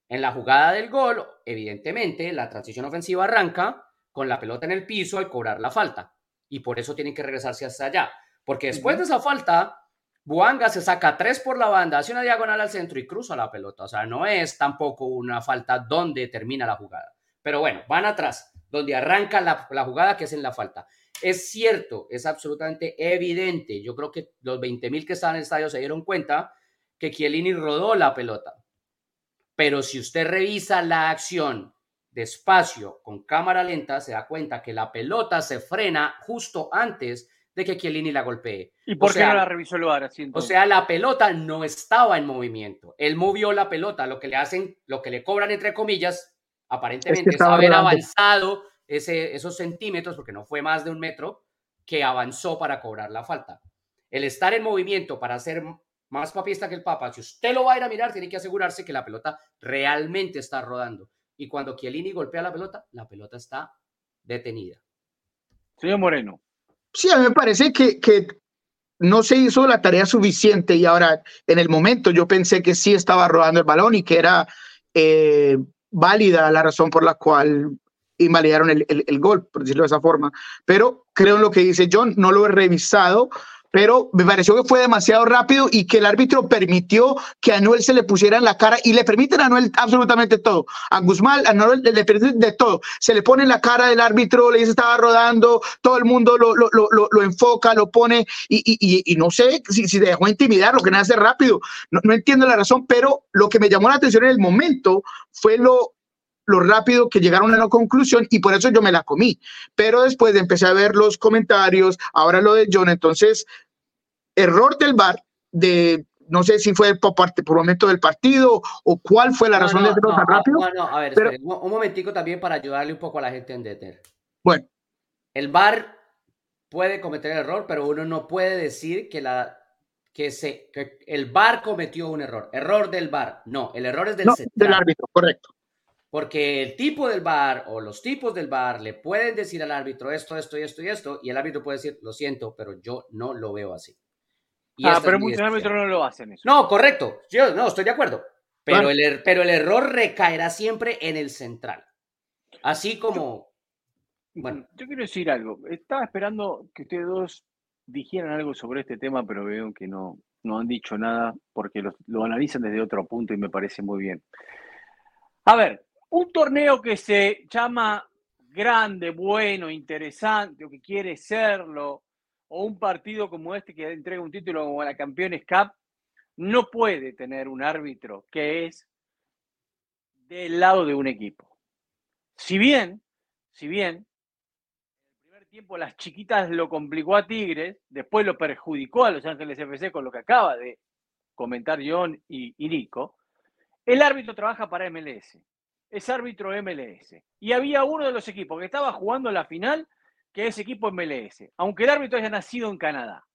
En la jugada del gol, evidentemente, la transición ofensiva arranca con la pelota en el piso al cobrar la falta. Y por eso tienen que regresarse hasta allá. Porque después de esa falta, Buanga se saca tres por la banda, hace una diagonal al centro y cruza la pelota. O sea, no es tampoco una falta donde termina la jugada. Pero bueno, van atrás, donde arranca la, jugada que es en la falta. Es cierto, es absolutamente evidente. Yo creo que los 20 mil que estaban en el estadio se dieron cuenta que Chiellini rodó la pelota. Pero si usted revisa la acción despacio, con cámara lenta, se da cuenta que la pelota se frena justo antes de que Chiellini la golpee. ¿Y por qué no la revisó el VAR O sea, la pelota no estaba en movimiento. Él movió la pelota, lo que le hacen, lo que le cobran entre comillas, aparentemente es, haber avanzado ese, esos centímetros, porque no fue más de un metro, que avanzó para cobrar la falta. El estar en movimiento para hacer más papista que el Papa, si usted lo va a ir a mirar, tiene que asegurarse que la pelota realmente está rodando. Y cuando Chiellini golpea la pelota, la pelota está detenida. Señor Moreno. Sí, a mí me parece que, que no se hizo la tarea suficiente y ahora en el momento yo pensé que sí estaba rodando el balón y que era eh, válida la razón por la cual invalidaron el, el, el, gol, por decirlo de esa forma. Pero creo en lo que dice John, no lo he revisado, pero me pareció que fue demasiado rápido y que el árbitro permitió que a Anuel se le pusiera en la cara y le permiten a Anuel absolutamente todo. A Guzmán, a Anuel le, permiten de todo. Se le pone en la cara del árbitro, le dice estaba rodando, todo el mundo lo, lo, lo, lo enfoca, lo pone y, y, y, no sé si, si dejó intimidar, lo que hace rápido. No, no entiendo la razón, pero lo que me llamó la atención en el momento fue lo lo rápido que llegaron a la conclusión y por eso yo me la comí. Pero después empecé a ver los comentarios, ahora lo de John, entonces, error del VAR de no sé si fue por, parte, por momento del partido o cuál fue la razón de hacerlo tan rápido. No, no, a ver, pero, un, momentico también para ayudarle un poco a la gente a entender. Bueno. El VAR puede cometer error, pero uno no puede decir que la que se que el VAR cometió un error. Error del VAR. No, el error es del, del árbitro, correcto. Porque el tipo del bar o los tipos del bar le pueden decir al árbitro esto, esto y esto y esto, y el árbitro puede decir, lo siento, pero yo no lo veo así. Ah, pero muchos árbitros no lo hacen eso. No, correcto. Yo no, estoy de acuerdo. Pero, el, er, pero el error recaerá siempre en el central. Así como. bueno. Yo quiero decir algo. Estaba esperando que ustedes dos dijeran algo sobre este tema, pero veo que no, no han dicho nada porque lo, lo analizan desde otro punto y me parece muy bien. A ver, un torneo que se llama grande, bueno, interesante, o que quiere serlo, o un partido como este que entrega un título como la Campeones Cup, no puede tener un árbitro que es del lado de un equipo. Si bien, si bien, en el primer tiempo las chiquitas lo complicó a Tigres, después lo perjudicó a Los Ángeles FC con lo que acaba de comentar John y, y Nico, el árbitro trabaja para MLS es árbitro MLS. Y había uno de los equipos que estaba jugando la final, que es equipo MLS, aunque el árbitro haya nacido en Canadá.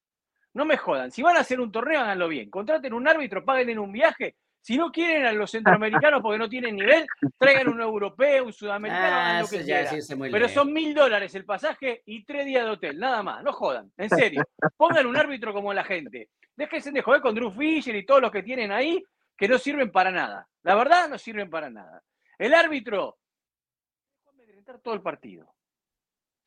No me jodan, si van a hacer un torneo, háganlo bien. Contraten un árbitro, paguen en un viaje. Si no quieren a los centroamericanos porque no tienen nivel, traigan un europeo, un sudamericano, ah, lo que sea. Pero son mil dólares el pasaje y tres días de hotel, nada más. No jodan, en serio. Pongan un árbitro como la gente. Déjense de joder con Drew Fisher y todos los que tienen ahí, que no sirven para nada. La verdad, no sirven para nada. El árbitro todo el partido.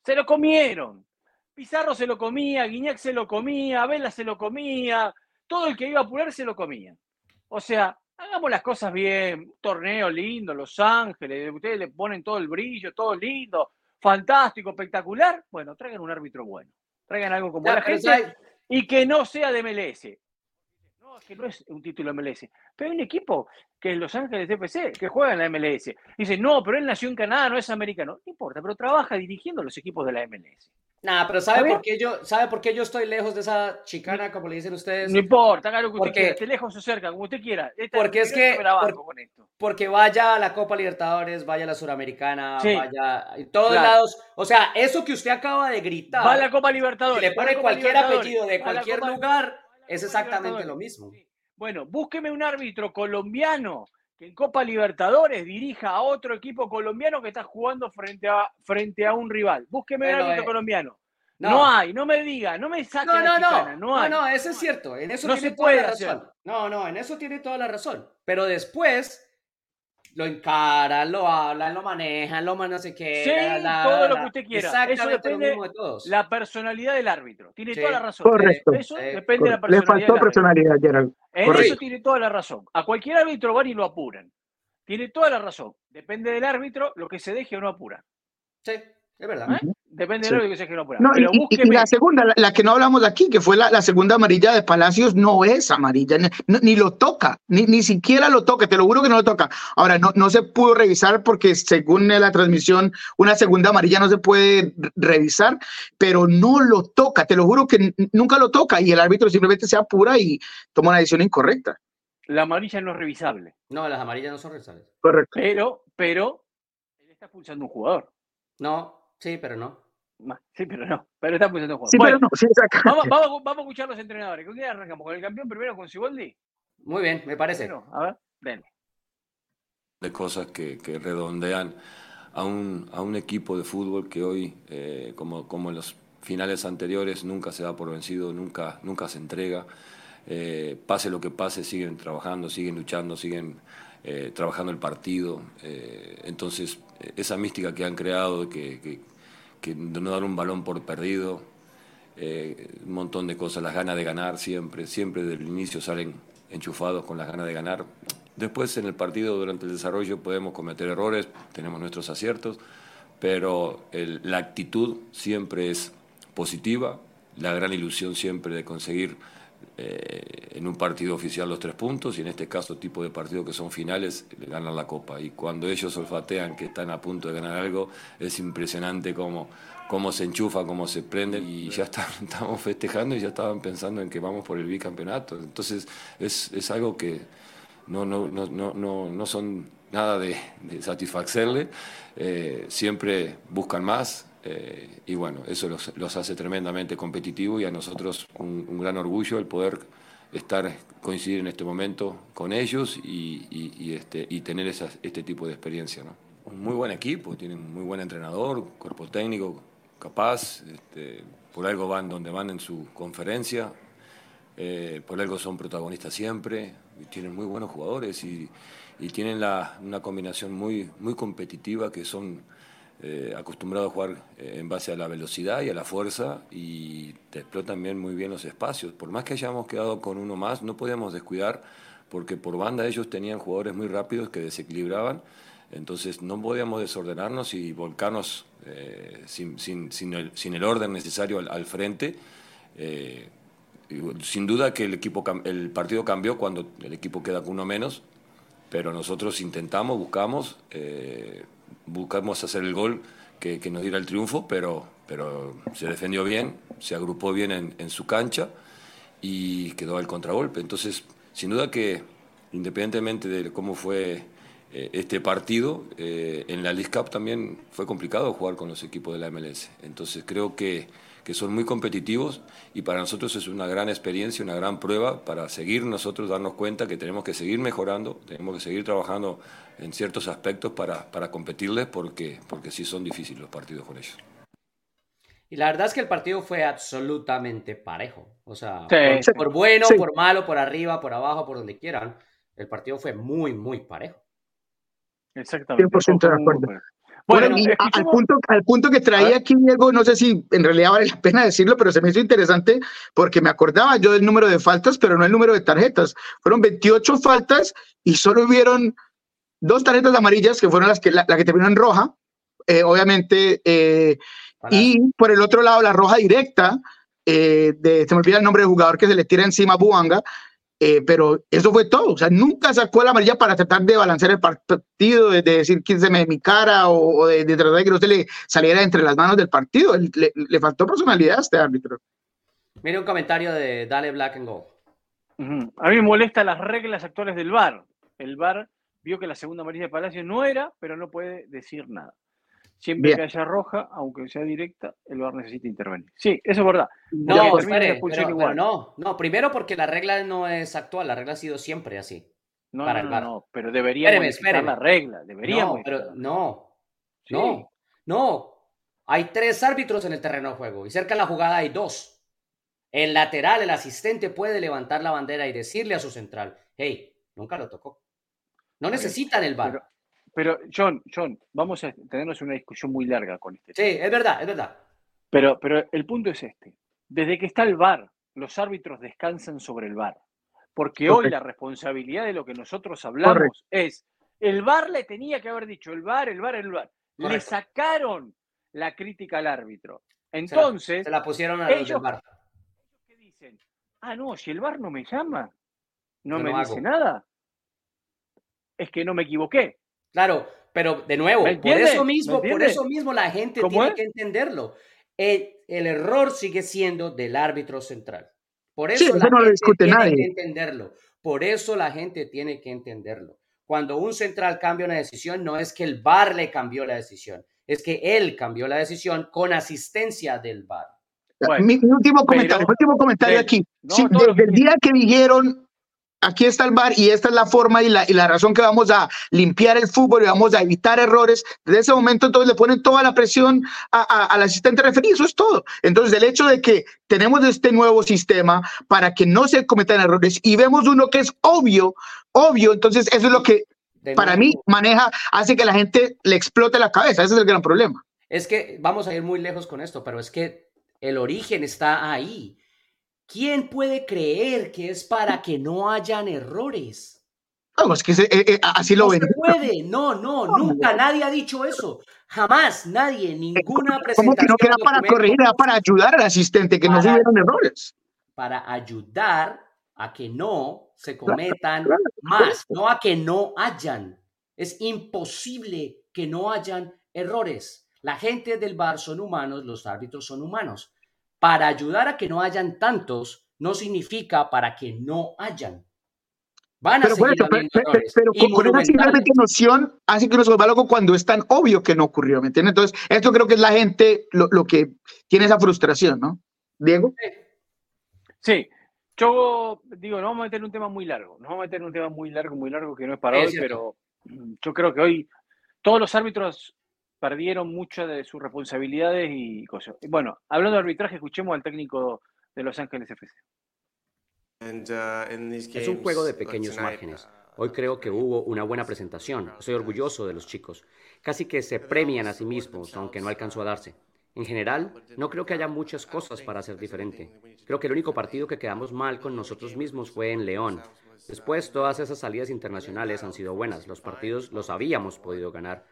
Se lo comieron. Pizarro se lo comía, Guiñac se lo comía, Vela se lo comía, todo el que iba a apurar se lo comía. O sea, hagamos las cosas bien, torneo lindo, Los Ángeles, ustedes le ponen todo el brillo, todo lindo, fantástico, espectacular. Bueno, traigan un árbitro bueno, traigan algo como la gente y que no sea de MLS que no es un título MLS, pero hay un equipo que es Los Ángeles FC, que juega en la MLS. Dice, no, pero él nació en Canadá, no es americano. No importa, pero trabaja dirigiendo los equipos de la MLS. Nada, pero ¿sabe por, qué yo, ¿sabe por qué yo estoy lejos de esa chicana, como le dicen ustedes? No importa, haga lo que usted quiera, esté lejos o cerca, como usted quiera. porque es que, porque vaya a la Copa Libertadores, vaya a la Suramericana, vaya a todos lados. O sea, eso que usted acaba de gritar. Va a la Copa Libertadores. le pone cualquier apellido de cualquier lugar es exactamente lo mismo. Bueno, búsqueme un árbitro colombiano que en Copa Libertadores dirija a otro equipo colombiano que está jugando frente a, frente a un rival. Búsqueme un árbitro eh, colombiano. No. hay, no me diga, no me saque no, no, no, no, hay. no, eso es cierto, en eso tiene toda la razón. No, no, en eso tiene toda la razón. Pero después lo encaran, lo hablan, lo manejan, lo no sé qué. Sí, todo lo que usted quiera. Eso depende de todos. la personalidad del árbitro. Tiene toda la razón. Correcto. Eso depende de la personalidad. Le faltó personalidad, Gerald. En eso tiene toda la razón. A cualquier árbitro van y lo apuran. Tiene toda la razón. Depende del árbitro lo que se deje o no apura. Sí. Es verdad. ¿Eh? Depende de lo que se quiera no, y, y, la segunda, la, que no hablamos aquí, que fue la, la segunda amarilla de Palacios, no es amarilla, ni, lo toca, ni, ni siquiera lo toca, te lo juro que no lo toca. Ahora, no, no se pudo revisar porque según la transmisión, una segunda amarilla no se puede revisar, pero no lo toca, te lo juro que nunca lo toca y el árbitro simplemente se apura y toma una decisión incorrecta. La amarilla no es revisable. No, las amarillas no son revisables. Correcto. Pero, pero, él está pulsando un jugador. No, sí, pero no. Sí, pero no. Pero está pulsando un jugador. Sí, pero no. Sí, vamos, vamos, vamos, a escuchar los entrenadores. ¿Con quién arrancamos? ¿Con el campeón primero, con Siboldi? Muy bien, me parece. Bueno, a ver, ven. De cosas que, que redondean a un, a un, equipo de fútbol que hoy, eh, como, como en los finales anteriores, nunca se da por vencido, nunca, nunca se entrega. Eh, pase lo que pase, siguen trabajando, siguen luchando, siguen eh, trabajando el partido. Eh, entonces, esa mística que han creado, que, no dar un balón por perdido, un montón de cosas, las ganas de ganar siempre, siempre desde el inicio salen enchufados con las ganas de ganar. Después en el partido, durante el desarrollo, podemos cometer errores, tenemos nuestros aciertos, pero la actitud siempre es positiva, la gran ilusión siempre de conseguir eh, en un partido oficial los tres puntos y en este caso tipo de partidos que son finales ganan la copa. Y cuando ellos olfatean que están a punto de ganar algo es impresionante cómo, cómo se enchufa, cómo se prenden y ya estamos festejando y ya estaban pensando en que vamos por el bicampeonato. Entonces es, es algo que no, no, no, no, no son nada de, satisfacerle. Eh, siempre buscan más eh, y bueno, eso los, hace tremendamente competitivos y a nosotros un, gran orgullo el poder estar, coincidir en este momento con ellos y, este, y tener este tipo de experiencia. ¿no? Un muy buen equipo, tienen un muy buen entrenador, cuerpo técnico capaz, este, por algo van donde van en su conferencia, eh, por algo son protagonistas siempre, tienen muy buenos jugadores y, tienen una combinación muy, muy competitiva que son eh, acostumbrado a jugar eh, en base a la velocidad y a la fuerza y te explotan bien muy bien los espacios. Por más que hayamos quedado con uno más, no podíamos descuidar porque por banda ellos tenían jugadores muy rápidos que desequilibraban, entonces no podíamos desordenarnos y volcarnos eh, sin, el, orden necesario al, frente. sin duda que el, equipo, el partido cambió cuando el equipo queda con uno menos, pero nosotros intentamos, buscamos buscamos hacer el gol que, nos diera el triunfo, pero, pero se defendió bien, se agrupó bien en, su cancha y quedó el contragolpe. Entonces, sin duda que, independientemente de cómo fue eh, este partido, eh, en la League Cup también fue complicado jugar con los equipos de la MLS. Entonces, creo que que son muy competitivos y para nosotros es una gran experiencia, una gran prueba para seguir nosotros darnos cuenta que tenemos que seguir mejorando, tenemos que seguir trabajando en ciertos aspectos para, para competirles porque, porque sí son difíciles los partidos con ellos. Y la verdad es que el partido fue absolutamente parejo. O sea, por, bueno, por malo, por arriba, por abajo, por donde quieran, el partido fue muy, muy parejo. Exactamente. 100% de acuerdo. Bueno, y al, punto, al punto que traía aquí, Diego, no sé si en realidad vale la pena decirlo, pero se me hizo interesante porque me acordaba yo del número de faltas, pero no el número de tarjetas. Fueron 28 faltas y solo hubieron dos tarjetas amarillas que fueron las que, la, que terminó en roja, eh, obviamente, eh, y por el otro lado la roja directa, eh, de, se me olvida el nombre del jugador que se le tira encima a Buanga, eh, pero eso fue todo. O sea, nunca sacó la amarilla para tratar de balancear el partido, de, decir quién se me de mi cara o, de, tratar de que no se le saliera entre las manos del partido. Le, faltó personalidad a este árbitro. Mire un comentario de Dale Black and Go. A mí me molestan las reglas actuales del VAR. El VAR vio que la segunda amarilla de Palacio no era, pero no puede decir nada. Siempre que haya roja, aunque sea directa, el VAR necesita intervenir. Sí, eso es verdad. No, espere, pero, no, no, primero porque la regla no es actual, la regla ha sido siempre así. No, para no, no, pero debería la regla, deberíamos. No, pero no, no, no. Hay tres árbitros en el terreno de juego y cerca de la jugada hay dos. El lateral, el asistente puede levantar la bandera y decirle a su central, hey, nunca lo tocó. No necesitan el VAR. Pero, John, John, vamos a tenernos una discusión muy larga con este. Sí, es verdad, es verdad. Pero, pero el punto es este. Desde que está el VAR, los árbitros descansan sobre el VAR. Porque hoy la responsabilidad de lo que nosotros hablamos es, el VAR le tenía que haber dicho, el VAR, el VAR, el VAR. Le sacaron la crítica al árbitro. Entonces. Se la, pusieron a ellos, los ¿Qué dicen? Ah, no, si el bar no me llama, no me dice nada. Es que no me equivoqué. Claro, pero de nuevo, por eso mismo, por eso mismo la gente tiene que entenderlo. El, error sigue siendo del árbitro central. Por eso, la no gente tiene que entenderlo. Por eso la gente tiene que entenderlo. Cuando un central cambia una decisión, no es que el VAR le cambió la decisión, es que él cambió la decisión con asistencia del VAR. mi, último comentario, último comentario aquí. desde el día que dijeron aquí está el bar y esta es la forma y la, y la razón que vamos a limpiar el fútbol y vamos a evitar errores. Desde ese momento entonces le ponen toda la presión al asistente referido, eso es todo. Entonces el hecho de que tenemos este nuevo sistema para que no se cometan errores y vemos uno que es obvio, obvio, entonces eso es lo que para mí maneja, hace que la gente le explote la cabeza, ese es el gran problema. Es que vamos a ir muy lejos con esto, pero es que el origen está ahí ¿Quién puede creer que es para que no hayan errores? Vamos, que eh, eh, así lo ven. No se puede, no, no, nunca nadie ha dicho eso. Jamás, nadie, ninguna presentación. ¿Cómo que no queda para corregir, era para ayudar al asistente, que no se hubieran errores? Para ayudar a que no se cometan más, no a que no hayan. Es imposible que no hayan errores. La gente del bar son humanos, los árbitros son humanos para ayudar a que no hayan tantos, no significa para que no hayan. Van a seguir pero, pero, con esa simplemente noción hace que nos vuelva loco cuando es tan obvio que no ocurrió, ¿me entiendes? Entonces, esto creo que es la gente lo, lo que tiene esa frustración, ¿no? Diego. Sí, yo digo, no vamos a meter un tema muy largo, no vamos a meter un tema muy largo, muy largo que no es para hoy, pero mm, yo creo que hoy todos los árbitros perdieron muchas de sus responsabilidades y cosas. Bueno, hablando de arbitraje, escuchemos al técnico de Los Ángeles FC. Uh, es un juego de pequeños márgenes. Uh, Hoy creo que hubo una buena presentación. Estoy orgulloso de los chicos. Casi que se premian a sí mismos, aunque no alcanzó a darse. En general, no creo que haya muchas cosas para hacer diferente. Creo que el único partido que quedamos mal con nosotros mismos fue en León. Después, todas esas salidas internacionales han sido buenas. Los partidos los habíamos podido ganar.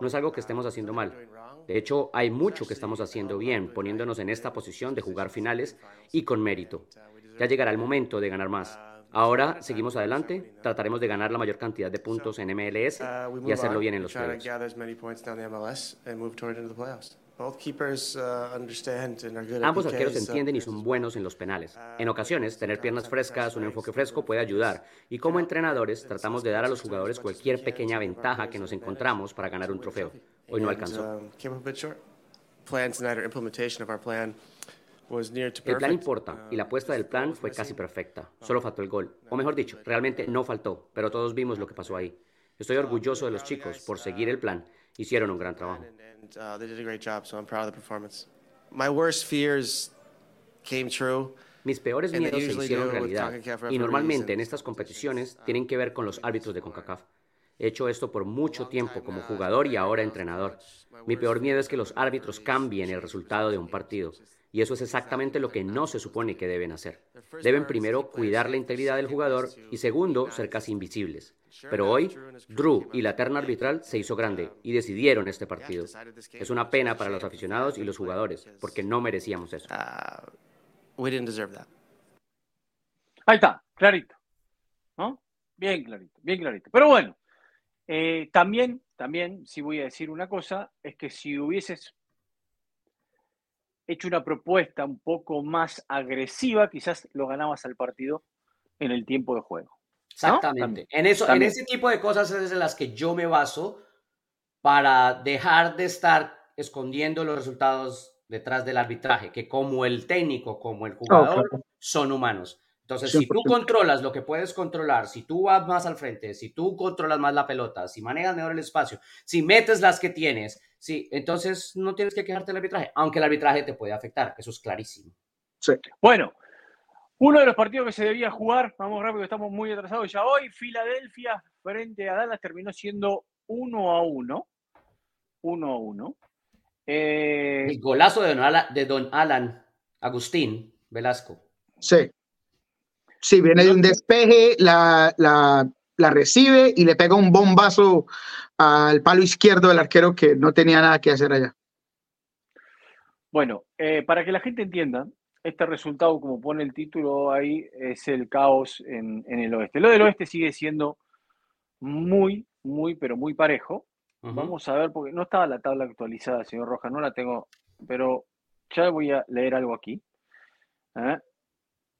No es algo que estemos haciendo mal. De hecho, hay mucho que estamos haciendo bien, poniéndonos en esta posición de jugar finales y con mérito. Ya llegará el momento de ganar más. Ahora seguimos adelante, trataremos de ganar la mayor cantidad de puntos en MLS y hacerlo bien en los playoffs. Uh, Ambos arqueros entienden y son buenos en los penales. En ocasiones, tener piernas frescas, un enfoque fresco puede ayudar. Y como entrenadores, tratamos de dar a los jugadores cualquier pequeña ventaja que nos encontramos para ganar un trofeo. Hoy no alcanzó. Um, el plan importa y la apuesta del plan fue casi perfecta. Solo faltó el gol. O mejor dicho, realmente no faltó, pero todos vimos lo que pasó ahí. Estoy orgulloso de los chicos por seguir el plan hicieron un gran trabajo. Mis peores miedos se hicieron realidad y normalmente en estas competiciones tienen que ver con los árbitros de CONCACAF. He hecho esto por mucho tiempo como jugador y ahora entrenador. Mi peor miedo es que los árbitros cambien el resultado de un partido. Y eso es exactamente lo que no se supone que deben hacer. Deben primero cuidar la integridad del jugador y segundo, ser casi invisibles. Pero hoy, Drew y la terna arbitral se hizo grande y decidieron este partido. Es una pena para los aficionados y los jugadores, porque no merecíamos eso. Uh, Ahí está, clarito. ¿No? Bien clarito, bien clarito. Pero bueno, eh, también, también, si voy a decir una cosa, es que si hubieses hecho una propuesta un poco más agresiva, quizás lo ganabas al partido en el tiempo de juego. Exactamente. En, eso, en ese tipo de cosas es en las que yo me baso para dejar de estar escondiendo los resultados detrás del arbitraje, que como el técnico, como el jugador, son humanos. Entonces, si tú controlas lo que puedes controlar, si tú vas más al frente, si tú controlas más la pelota, si manejas mejor el espacio, si metes las que tienes, sí, entonces no tienes que quejarte del arbitraje, aunque el arbitraje te puede afectar, eso es clarísimo. Sí. Bueno, uno de los partidos que se debía jugar, vamos rápido, estamos muy atrasados ya hoy, Filadelfia frente a Dallas terminó siendo 1 a 1. 1 a 1. Eh, el golazo de don, Alan, de don Alan Agustín Velasco. Sí. Sí, viene de un despeje, la, la, la, recibe y le pega un bombazo al palo izquierdo del arquero que no tenía nada que hacer allá. Bueno, eh, para que la gente entienda, este resultado, como pone el título ahí, es el caos en, el oeste. Lo del oeste sigue siendo muy, muy, pero muy parejo. Vamos a ver, porque no estaba la tabla actualizada, señor Rojas, no la tengo, pero ya voy a leer algo aquí. ¿eh?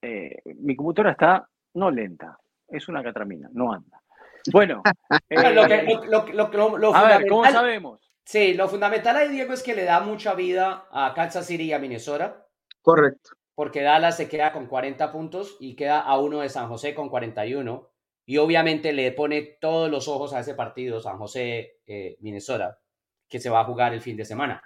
Eh, mi computadora está no lenta, es una catramina, no anda. Bueno, a ver, ¿cómo sabemos? Sí, lo fundamental ahí, Diego, es que le da mucha vida a Kansas City y a Minnesota. Correcto. Porque Dallas se queda con 40 puntos y queda a uno de San José con 41. Y obviamente le pone todos los ojos a ese partido, San José-Minnesota, eh, que se va a jugar el fin de semana.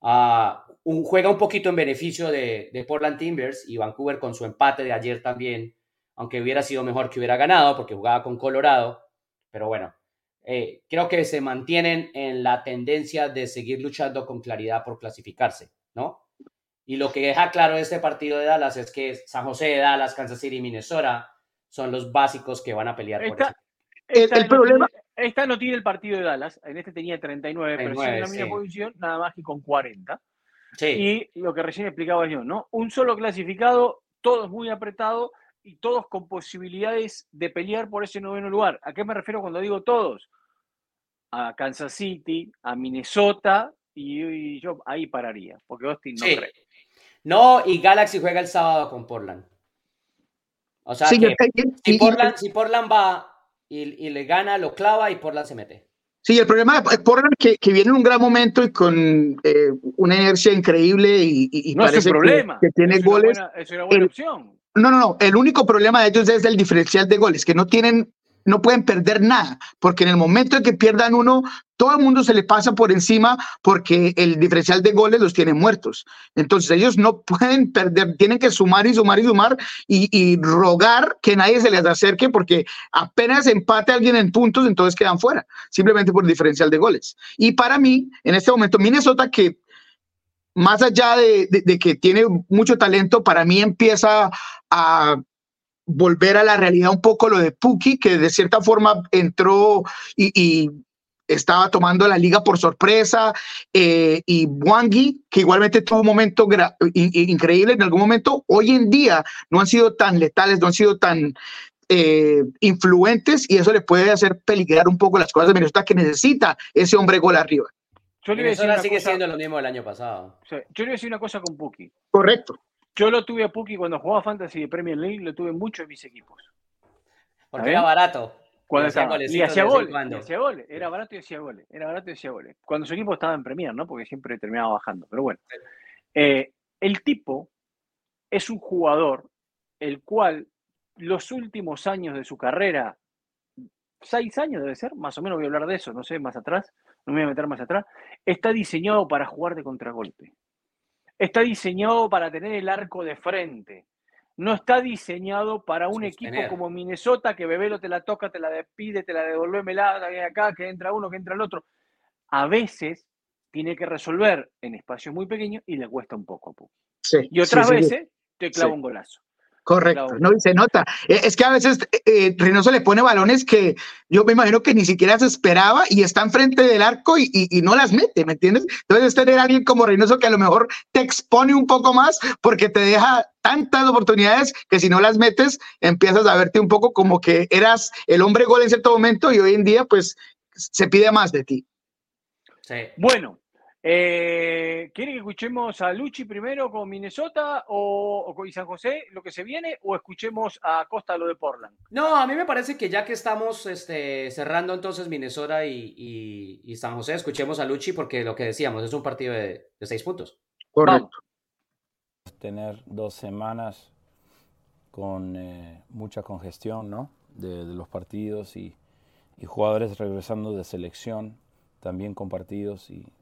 Ah, un, juega un poquito en beneficio de, de, Portland Timbers y Vancouver con su empate de ayer también, aunque hubiera sido mejor que hubiera ganado porque jugaba con Colorado. Pero bueno, eh, creo que se mantienen en la tendencia de seguir luchando con claridad por clasificarse, ¿no? Y lo que deja claro este partido de Dallas es que San José de Dallas, Kansas City y Minnesota son los básicos que van a pelear por eso. el, problema... esta no tiene el partido de Dallas, en este tenía 39, pero en la misma posición, nada más que con 40. Sí. Y lo que recién explicaba yo, ¿no? Un solo clasificado, todos muy apretados y todos con posibilidades de pelear por ese noveno lugar. ¿A qué me refiero cuando digo todos? A Kansas City, a Minnesota y, yo ahí pararía, porque Austin no cree. No, y Galaxy juega el sábado con Portland. O sea, que, si, Portland, va y, le gana, lo clava y Portland se mete. Sí, el problema de Portland que, que viene en un gran momento y con eh, una inercia increíble y, no parece es problema. Que, tiene goles. es una buena opción. No, no, no. El único problema de ellos es el diferencial de goles, que no tienen, no pueden perder nada, porque en el momento en que pierdan uno, todo el mundo se le pasa por encima porque el diferencial de goles los tiene muertos. Entonces ellos no pueden perder, tienen que sumar y sumar y sumar y, rogar que nadie se les acerque porque apenas empate alguien en puntos, entonces quedan fuera, simplemente por diferencial de goles. Y para mí, en este momento, Minnesota que más allá de, que tiene mucho talento, para mí empieza a volver a la realidad un poco lo de Puki, que de cierta forma entró y, estaba tomando la liga por sorpresa, eh, y Wangi, que igualmente tuvo un momento increíble en algún momento, hoy en día no han sido tan letales, no han sido tan eh, influentes, y eso le puede hacer peligrar un poco las cosas de Minnesota que necesita ese hombre gol arriba. Yo le sigue siendo lo mismo del año pasado. yo le voy a decir una cosa con Puki. Correcto. Yo lo tuve a Puki cuando jugaba Fantasy de Premier League, lo tuve mucho en mis equipos. Porque era barato. Cuando y, hacía goles, hacía goles. Era barato y hacía goles. Era barato y hacía goles. Cuando su equipo estaba en Premier, ¿no? Porque siempre terminaba bajando. Pero bueno. Eh, el tipo es un jugador el cual los últimos años de su carrera, seis años debe ser, más o menos voy a hablar de eso, no sé, más atrás, no me voy a meter más atrás, está diseñado para jugar de contragolpe. Está diseñado para tener el arco de frente. No está diseñado para un equipo como Minnesota que Bebelo te la toca, te la despide, te la devolvémela de acá, que entra uno, que entra el otro. A veces tiene que resolver en espacios muy pequeños y le cuesta un poco a poco. y otras veces te clava un golazo. Correcto, no, se nota. Eh, es que a veces eh, Reynoso le pone balones que yo me imagino que ni siquiera se esperaba y está enfrente del arco y, y, no las mete, ¿me entiendes? Entonces tener a alguien como Reynoso que a lo mejor te expone un poco más porque te deja tantas oportunidades que si no las metes empiezas a verte un poco como que eras el hombre gol en cierto momento y hoy en día pues se pide más de ti. Sí. Bueno, eh, ¿Quiere que escuchemos a Luchi primero con Minnesota o, con San José, lo que se viene, o escuchemos a Costa lo de Portland? No, a mí me parece que ya que estamos este, cerrando entonces Minnesota y, San José, escuchemos a Luchi porque lo que decíamos es un partido de, seis puntos. Correcto. Tener dos semanas con eh, mucha congestión ¿no? de, los partidos y, y jugadores regresando de selección también con partidos y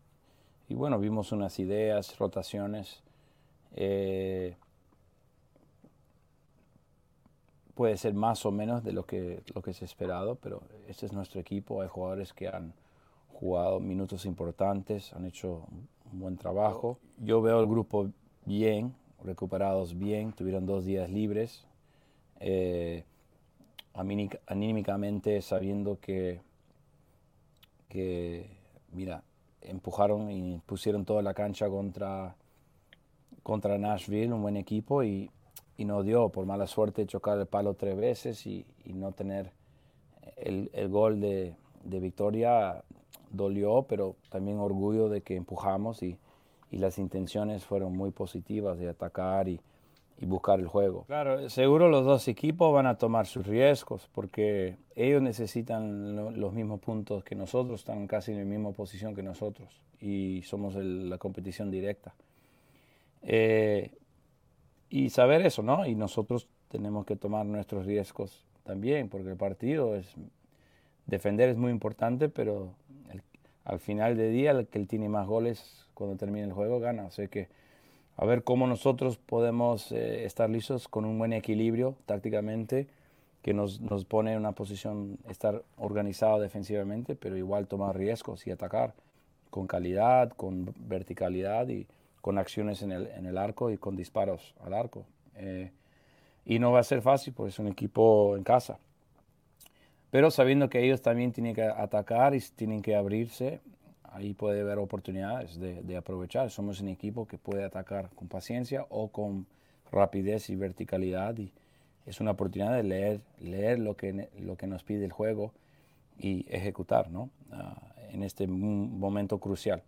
y bueno, vimos unas ideas, rotaciones. Eh, puede ser más o menos de lo que, lo que se ha esperado, pero este es nuestro equipo. Hay jugadores que han jugado minutos importantes, han hecho un buen trabajo. Yo veo el grupo bien, recuperados bien, tuvieron dos días libres. Eh, anímicamente sabiendo que, que, mira, empujaron y pusieron toda la cancha contra, contra Nashville, un buen equipo, y, y no dio, por mala suerte, chocar el palo tres veces y, no tener el, el gol de, de, victoria dolió, pero también orgullo de que empujamos y, y las intenciones fueron muy positivas de atacar y, y buscar el juego. Claro, seguro los dos equipos van a tomar sus riesgos porque ellos necesitan los mismos puntos que nosotros, están casi en la misma posición que nosotros y somos la competición directa. Eh, y saber eso, ¿no? Y nosotros tenemos que tomar nuestros riesgos también porque el partido es... Defender es muy importante, pero al final del día el que tiene más goles cuando termine el juego gana. O sea que a ver cómo nosotros podemos eh, estar listos con un buen equilibrio tácticamente que nos, nos, pone en una posición estar organizado defensivamente, pero igual tomar riesgos y atacar con calidad, con verticalidad y con acciones en el, en el arco y con disparos al arco. Eh, y no va a ser fácil porque es un equipo en casa. Pero sabiendo que ellos también tienen que atacar y tienen que abrirse ahí puede haber oportunidades de, aprovechar. Somos un equipo que puede atacar con paciencia o con rapidez y verticalidad y es una oportunidad de leer, leer lo, que, lo que nos pide el juego y ejecutar ¿no? Ah, en este momento crucial.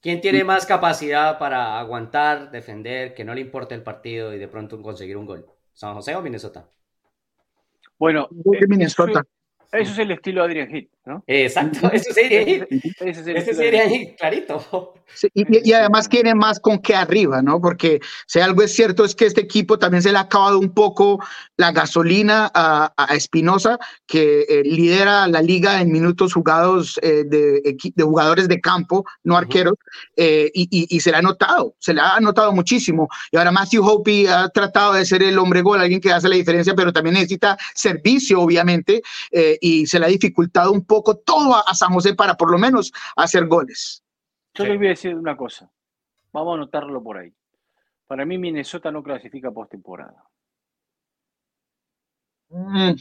¿Quién tiene más capacidad para aguantar, defender, que no le importe el partido y de pronto conseguir un gol? ¿San José o Minnesota? Bueno, Minnesota. Eso es el estilo de Adrian Heath, ¿no? Exacto, eso es Adrian Heath. Ese es Adrian Heath, clarito. y, además tiene más con que arriba, ¿no? Porque si algo es cierto es que este equipo también se le ha acabado un poco la gasolina a, Espinosa, que eh, lidera la liga en minutos jugados eh, de, de, jugadores de campo, no arqueros, eh, y, y, se le ha notado, se le ha notado muchísimo. Y ahora Matthew Hope ha tratado de ser el hombre gol, alguien que hace la diferencia, pero también necesita servicio, obviamente y se le ha dificultado un poco todo a, San José para por lo menos hacer goles. Yo les voy a decir una cosa, vamos a anotarlo por ahí. Para mí Minnesota no clasifica postemporada. Mm.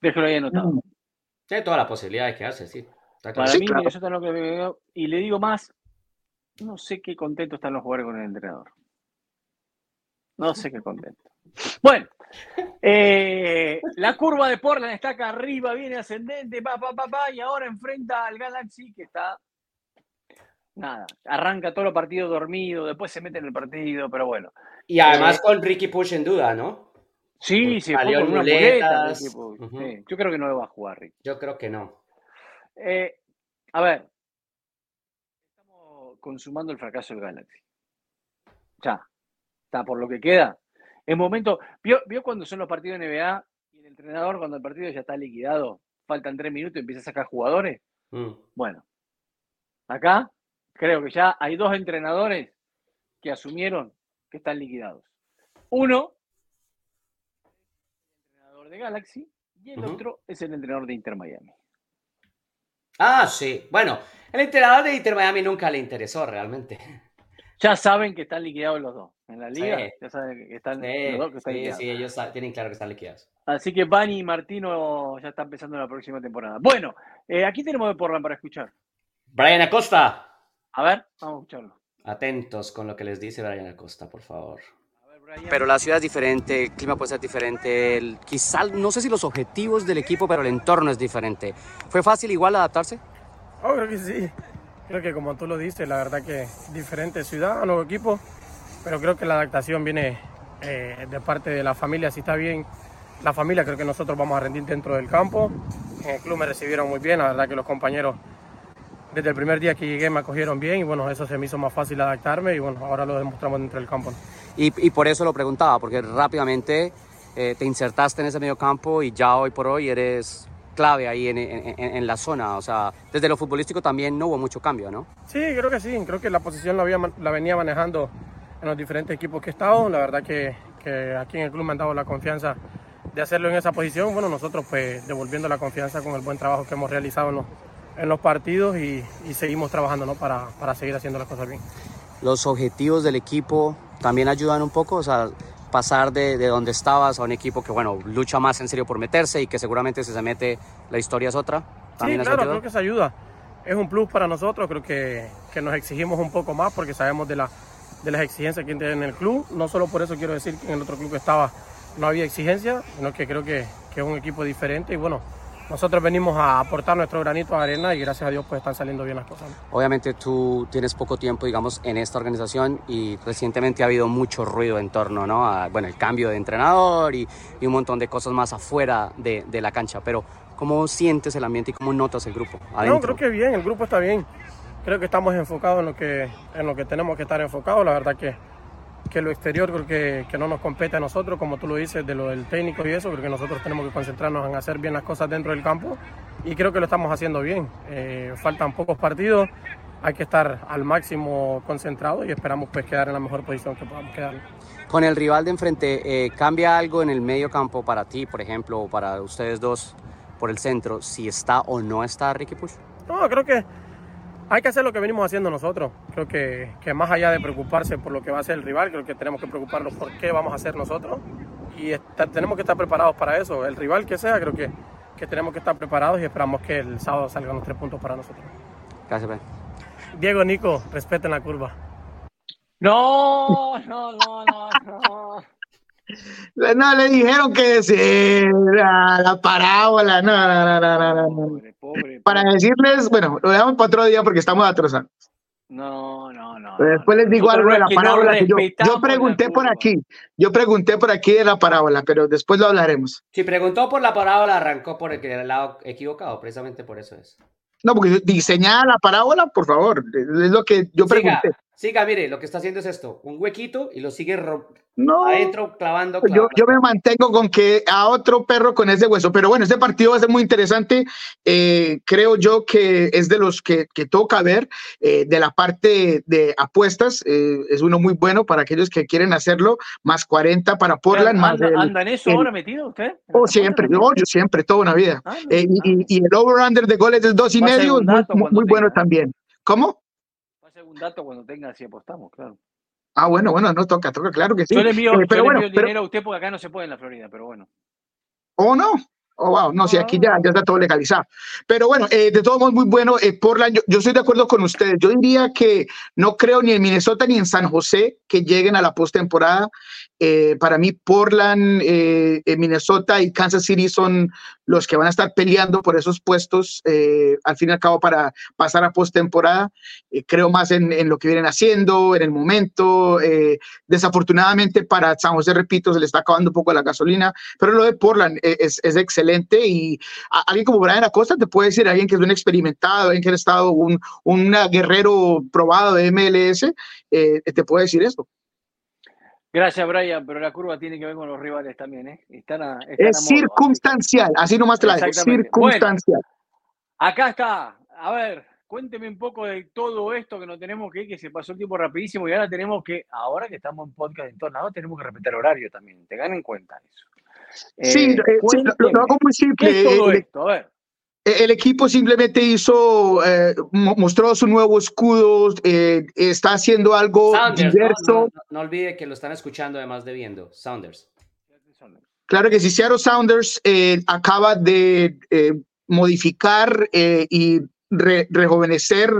Déjalo ahí anotado. Mm. Tiene toda la posibilidad de quedarse, sí. Para mí Minnesota no clasifica. Y le digo más, no sé qué contento están los jugadores con el entrenador. No sé qué contento. Bueno, eh, la curva de Portland está acá arriba, viene ascendente, pa, pa, pa, pa, y ahora enfrenta al Galaxy que está. Nada, arranca todo el partido dormido, después se mete en el partido, pero bueno. Y además eh, con Ricky Push en duda, ¿no? Sí, sí, fue con una muleta. Yo creo que no lo va a jugar, Ricky. Yo creo que no. Eh, a ver, estamos consumando el fracaso del Galaxy. Ya, está por lo que queda es momento. ¿Vio, ¿Vio cuando son los partidos de NBA y el entrenador, cuando el partido ya está liquidado, faltan tres minutos y empieza a sacar jugadores? Mm. Bueno, acá creo que ya hay dos entrenadores que asumieron que están liquidados. Uno, el entrenador de Galaxy, y el otro es el entrenador de Inter Miami. Ah, sí. Bueno, el entrenador de Inter Miami nunca le interesó realmente ya saben que están liquidados los dos. En la liga, ya saben que están los dos que están liquidados. Sí, ellos tienen claro que están liquidados. Así que Bani y Martino ya están empezando la próxima temporada. Bueno, eh, aquí tenemos de Portland para escuchar. Brian Acosta. A ver, vamos a escucharlo. Atentos con lo que les dice Brian Acosta, por favor. Pero la ciudad es diferente, el clima puede ser diferente, quizá, no sé si los objetivos del equipo, pero el entorno es diferente. ¿Fue fácil igual adaptarse? Oh, creo que sí. Creo que como tú lo dices, la verdad que diferente ciudad, nuevo equipo, pero creo que la adaptación viene eh, de parte de la familia, si está bien la familia, creo que nosotros vamos a rendir dentro del campo. En el club me recibieron muy bien, la verdad que los compañeros desde el primer día que llegué me acogieron bien y bueno, eso se me hizo más fácil adaptarme y bueno, ahora lo demostramos dentro del campo. Y, por eso lo preguntaba, porque rápidamente eh, te insertaste en ese medio campo y ya hoy por hoy eres clave ahí en, en, en, la zona. O sea, desde lo futbolístico también no hubo mucho cambio, ¿no? Sí, creo que sí. Creo que la posición la, había, la venía manejando en los diferentes equipos que he estado. La verdad que, que, aquí en el club me han dado la confianza de hacerlo en esa posición. Bueno, nosotros pues devolviendo la confianza con el buen trabajo que hemos realizado en los, en los partidos y, y, seguimos trabajando ¿no? para, para seguir haciendo las cosas bien. Los objetivos del equipo también ayudan un poco, o sea, pasar de, de, donde estabas a un equipo que, bueno, lucha más en serio por meterse y que seguramente si se mete la historia es otra. ¿También sí, claro, creo que ayuda. es un plus para nosotros, creo que, que nos exigimos un poco más porque sabemos de, la, de las exigencias que tiene en el club, no solo por eso quiero decir que en el otro club que estaba no había exigencia, sino que creo que, que es un equipo diferente y bueno, nosotros venimos a aportar nuestro granito de arena y gracias a Dios pues están saliendo bien las cosas. Obviamente tú tienes poco tiempo, digamos, en esta organización y recientemente ha habido mucho ruido en torno, ¿no? A, bueno, el cambio de entrenador y, y un montón de cosas más afuera de, de, la cancha, pero ¿cómo sientes el ambiente y cómo notas el grupo? Adentro? No, creo que bien, el grupo está bien. Creo que estamos enfocados en lo que, en lo que tenemos que estar enfocados. La verdad que que lo exterior creo que, que, no nos compete a nosotros, como tú lo dices, de lo del técnico y eso, creo que nosotros tenemos que concentrarnos en hacer bien las cosas dentro del campo y creo que lo estamos haciendo bien. Eh, faltan pocos partidos, hay que estar al máximo concentrado y esperamos pues quedar en la mejor posición que podamos quedar. Con el rival de enfrente, eh, ¿cambia algo en el medio campo para ti, por ejemplo, o para ustedes dos por el centro, si está o no está Ricky Push? No, creo que hay que hacer lo que venimos haciendo nosotros. Creo que, que, más allá de preocuparse por lo que va a hacer el rival, creo que tenemos que preocuparnos por qué vamos a hacer nosotros y tenemos que estar preparados para eso. El rival que sea, creo que, que tenemos que estar preparados y esperamos que el sábado salgan los tres puntos para nosotros. Gracias, Ben. Diego, Nico, respeten la curva. No, no, no, no, no. No, le dijeron que sí, la, la parábola, no, no, no, no, no. Pobre, pobre, para decirles, bueno, lo dejamos para otro día porque estamos atrozados. No, no, no. después les digo algo de la parábola. que yo, yo, pregunté por aquí, yo pregunté por aquí de la parábola, pero después lo hablaremos. Si preguntó por la parábola, arrancó por el lado equivocado, precisamente por eso es. No, porque diseñada la parábola, por favor, es lo que yo pregunté. Siga, mire, lo que está haciendo es esto, un huequito y lo sigue no, adentro clavando, Yo, yo, me mantengo con que a otro perro con ese hueso, pero bueno, este partido va a ser muy interesante. Eh, creo yo que es de los que, que toca ver eh, de la parte de apuestas. Eh, es uno muy bueno para aquellos que quieren hacerlo, más 40 para Portland. ¿Anda, más el, ¿anda en eso el, ahora metido usted? Oh, siempre, yo, yo siempre, toda una vida. Ah, no, y, y, el over-under de goles del dos y medio es muy, muy bueno también. ¿Cómo? Un dato cuando tenga si apostamos, claro. Ah, bueno, bueno, no toca, toca, claro que sí. Yo le envío, eh, pero yo bueno, le envío pero... dinero a usted porque acá no se puede en la Florida, pero bueno. ¿O no? Oh, wow, no, si aquí ya, ya está todo legalizado. Pero bueno, eh, de todos modos, muy bueno. Eh, Portland, yo, yo, estoy de acuerdo con ustedes. Yo diría que no creo ni en Minnesota ni en San José que lleguen a la postemporada. Eh, para mí, Portland, eh, Minnesota y Kansas City son los que van a estar peleando por esos puestos, eh, al fin y al cabo, para pasar a postemporada. creo más en, en, lo que vienen haciendo, en el momento. desafortunadamente, para San José, repito, se le está acabando un poco la gasolina, pero lo de Portland es, es excelente. Y a, alguien como Brian Acosta te puede decir, alguien que es un experimentado, alguien que ha estado un, un guerrero probado de MLS, te puede decir esto. Gracias, Brian, pero la curva tiene que ver con los rivales también, ¿eh? Están a, están es a circunstancial, así nomás te la digo, circunstancial. Bueno, acá está, a ver, cuénteme un poco de todo esto que no tenemos que ir, que se pasó el tiempo rapidísimo y ahora tenemos que, ahora que estamos en podcast en tornado, tenemos que respetar horario también, te en cuenta eso. Sí, eh, sí lo, lo, hago muy simple. ¿Qué es todo eh, esto? A ver. El equipo simplemente hizo, eh, mostró su nuevo escudo, eh, está haciendo algo Sounders, diverso. No, no, no, olvide que lo están escuchando además de viendo, Sounders. Claro que sí, Seattle Sounders eh, acaba de eh, modificar y re, rejuvenecer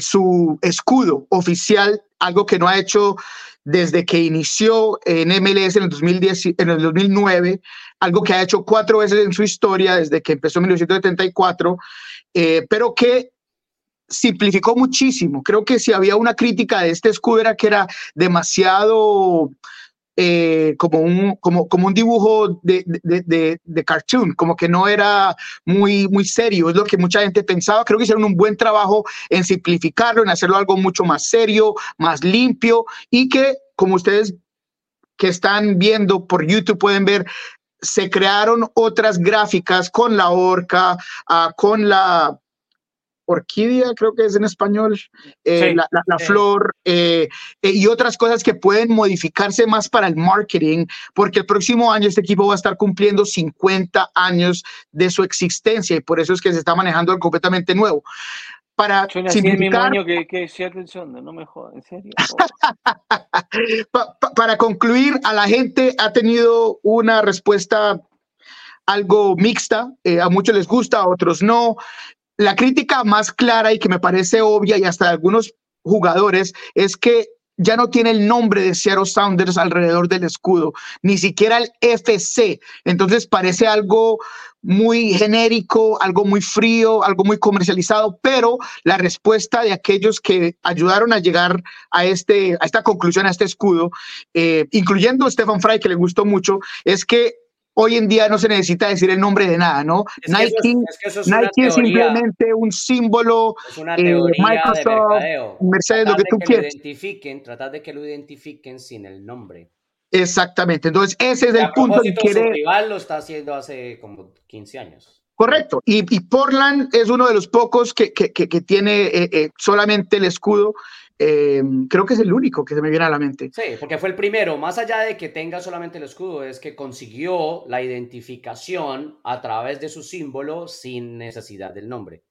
su escudo oficial, algo que no ha hecho desde que inició en MLS en el, 2010, en el 2009, algo que ha hecho cuatro veces en su historia desde que empezó en 1974, eh, pero que simplificó muchísimo. Creo que si había una crítica de este escudo era que era demasiado eh, como, un, como, como un dibujo de, de, de, cartoon, como que no era muy, muy serio, es lo que mucha gente pensaba. Creo que hicieron un buen trabajo en simplificarlo, en hacerlo algo mucho más serio, más limpio y que, como ustedes que están viendo por YouTube pueden ver, se crearon otras gráficas con la orca, uh, con la orquídea, creo que es en español, eh, sí, la, la, la sí. flor eh, eh, y otras cosas que pueden modificarse más para el marketing, porque el próximo año este equipo va a estar cumpliendo 50 años de su existencia y por eso es que se está manejando algo completamente nuevo. Para Yo nací el mismo año que, que Seattle Sounders, no me jodas, en serio. pa, pa, para concluir, a la gente ha tenido una respuesta algo mixta, eh, a muchos les gusta, a otros no la crítica más clara y que me parece obvia y hasta algunos jugadores es que ya no tiene el nombre de Seattle Sounders alrededor del escudo, ni siquiera el FC. Entonces parece algo muy genérico, algo muy frío, algo muy comercializado, pero la respuesta de aquellos que ayudaron a llegar a, este, a esta conclusión, a este escudo, eh, incluyendo Stefan Fry, que le gustó mucho, es que hoy en día no se necesita decir el nombre de nada, ¿no? Nike, es, Nike es, simplemente un símbolo, eh, Microsoft, Mercedes, lo que tú quieras. Identifiquen, tratar de que lo identifiquen sin el nombre. Exactamente, entonces ese es el punto que quiere... Su rival lo está haciendo hace como 15 años. Correcto, y, y Portland es uno de los pocos que, que, que, tiene eh, eh, solamente el escudo eh, creo que es el único que se me viene a la mente. Sí, porque fue el primero, más allá de que tenga solamente el escudo, es que consiguió la identificación a través de su símbolo sin necesidad del nombre.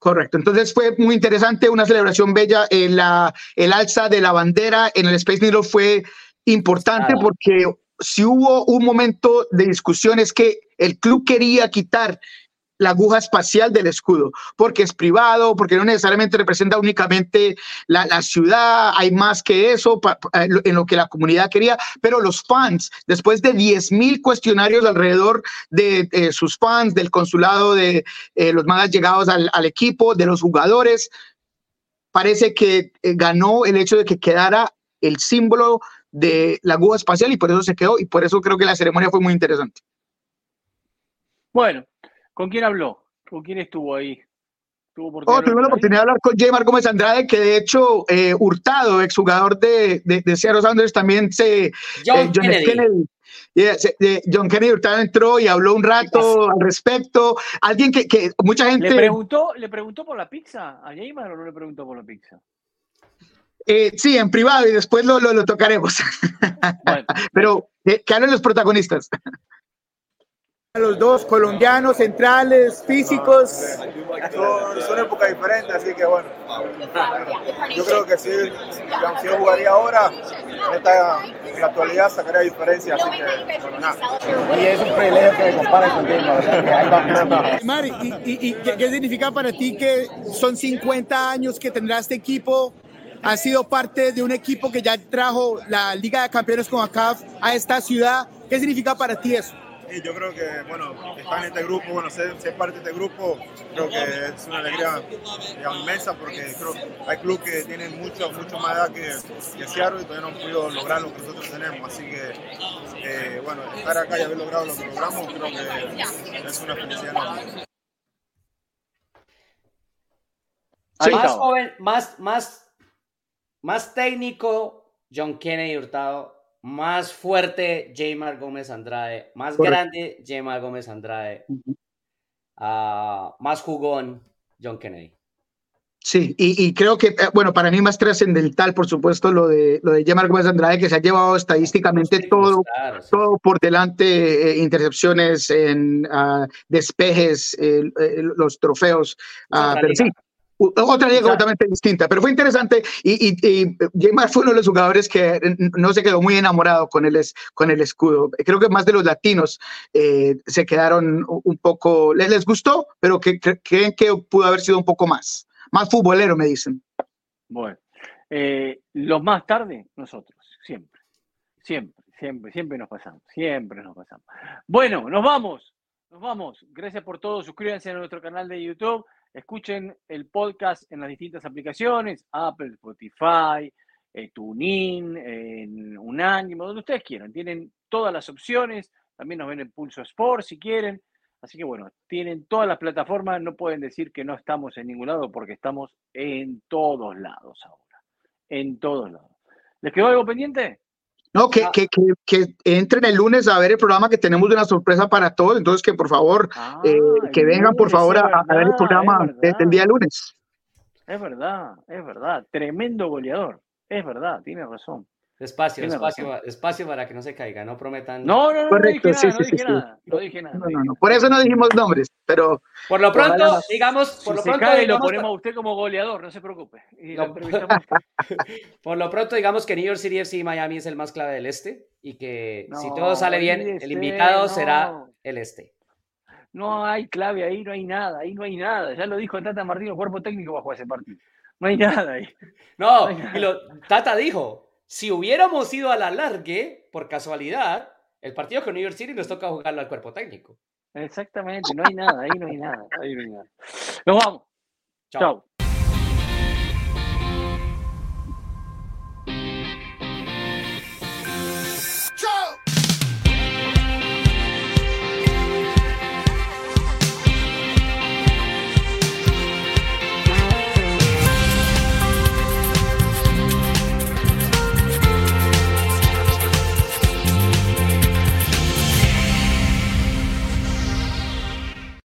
Correcto, entonces fue muy interesante, una celebración bella. La, el alza de la bandera en el Space Needle fue importante porque si hubo un momento de discusión es que el club quería quitar la aguja espacial del escudo, porque es privado, porque no necesariamente representa únicamente la, ciudad, hay más que eso eh, en lo que la comunidad quería, pero los fans, después de 10 mil cuestionarios alrededor de sus fans, del consulado, de eh, los más llegados al, equipo, de los jugadores, parece que eh, ganó el hecho de que quedara el símbolo de la aguja espacial y por eso se quedó y por eso creo que la ceremonia fue muy interesante. Bueno, ¿Con quién habló? ¿Con quién estuvo ahí? ¿Tuvo oh, tuvimos la oportunidad de hablar con J. Gómez Andrade, que de hecho eh, Hurtado, exjugador de, de, de Seattle Sounders, también se... John, eh, Kennedy. John Kennedy Hurtado entró y habló un rato al respecto. Alguien que, que, mucha gente... ¿Le preguntó, ¿Le preguntó por la pizza a Jaymar o no le preguntó por la pizza? Eh, sí, en privado y después lo, lo, tocaremos. Pero eh, que hablen los protagonistas los dos colombianos, centrales, físicos. Son, son épocas diferentes, así que bueno. Yo creo que si, si yo jugaría ahora, en la actualidad sacaría diferencia, así que bueno, nada. Y es un privilegio que comparen contigo. Mari, ¿y, y, qué, qué significa para ti que son 50 años que tendrá este equipo? ha sido parte de un equipo que ya trajo la Liga de Campeones con ACAF a esta ciudad. ¿Qué significa para ti eso? Y yo creo que, bueno, estar en este grupo, bueno, ser, parte de este grupo, creo que es una alegría inmensa porque creo que hay clubes que tienen mucho, mucho más edad que, que Seattle y todavía no han podido lograr lo que nosotros tenemos. Así que, eh, bueno, estar acá y haber logrado lo que logramos, creo que es una felicidad enorme. Más joven, más, más, más técnico, John Kennedy Hurtado más fuerte Jaymar Gómez Andrade, más grande Jaymar Gómez Andrade, ah, más jugón John Kennedy. Sí, y, creo que, eh, bueno, para mí más trascendental, por supuesto, lo de, lo de Gómez Andrade, que se ha llevado estadísticamente todo, todo por delante, eh, intercepciones, en uh, despejes, los trofeos. Uh, pero sí, otra liga completamente distinta, pero fue interesante y, y, y fue uno de los jugadores que no se quedó muy enamorado con el, con el escudo. Creo que más de los latinos eh, se quedaron un poco, les, les gustó, pero que, creen que pudo haber sido un poco más, más futbolero, me dicen. Bueno, eh, los más tarde, nosotros, siempre, siempre, siempre, siempre nos pasamos, siempre nos pasamos. Bueno, nos vamos, nos vamos. Gracias por todo, suscríbanse a nuestro canal de YouTube. Escuchen el podcast en las distintas aplicaciones, Apple, Spotify, eh, TuneIn, Unánimo, donde ustedes quieran. Tienen todas las opciones. También nos ven en Pulso Sport si quieren. Así que bueno, tienen todas las plataformas. No pueden decir que no estamos en ningún lado porque estamos en todos lados ahora. En todos lados. ¿Les quedó algo pendiente? No, que, que, que, entren el lunes a ver el programa que tenemos de una sorpresa para todos. Entonces, que por favor, ah, eh, que vengan por favor a, ver el programa desde el día lunes. Es verdad, es verdad. Tremendo goleador. Es verdad, tiene razón. Despacio, despacio, espacio para que no se caiga, no prometan. No, no, no, Correcto, no dije, sí, nada, no dije nada, no dije nada. Por eso no dijimos nombres, pero. Por lo pronto, digamos, por lo pronto. Cae, lo ponemos a usted como goleador, no se preocupe. por lo pronto, digamos que New York City FC y Miami es el más clave del este y que si todo sale bien, el invitado será el este. no hay clave ahí, no hay nada, ahí no hay nada. Ya lo dijo Tata Martino, cuerpo técnico bajo ese partido. No hay nada ahí. No, Tata dijo, si hubiéramos ido a la largue, por casualidad, el partido con New York City nos toca jugarlo al cuerpo técnico. Exactamente, no hay nada, ahí no hay nada, ahí no hay nada. Nos vamos. Chao.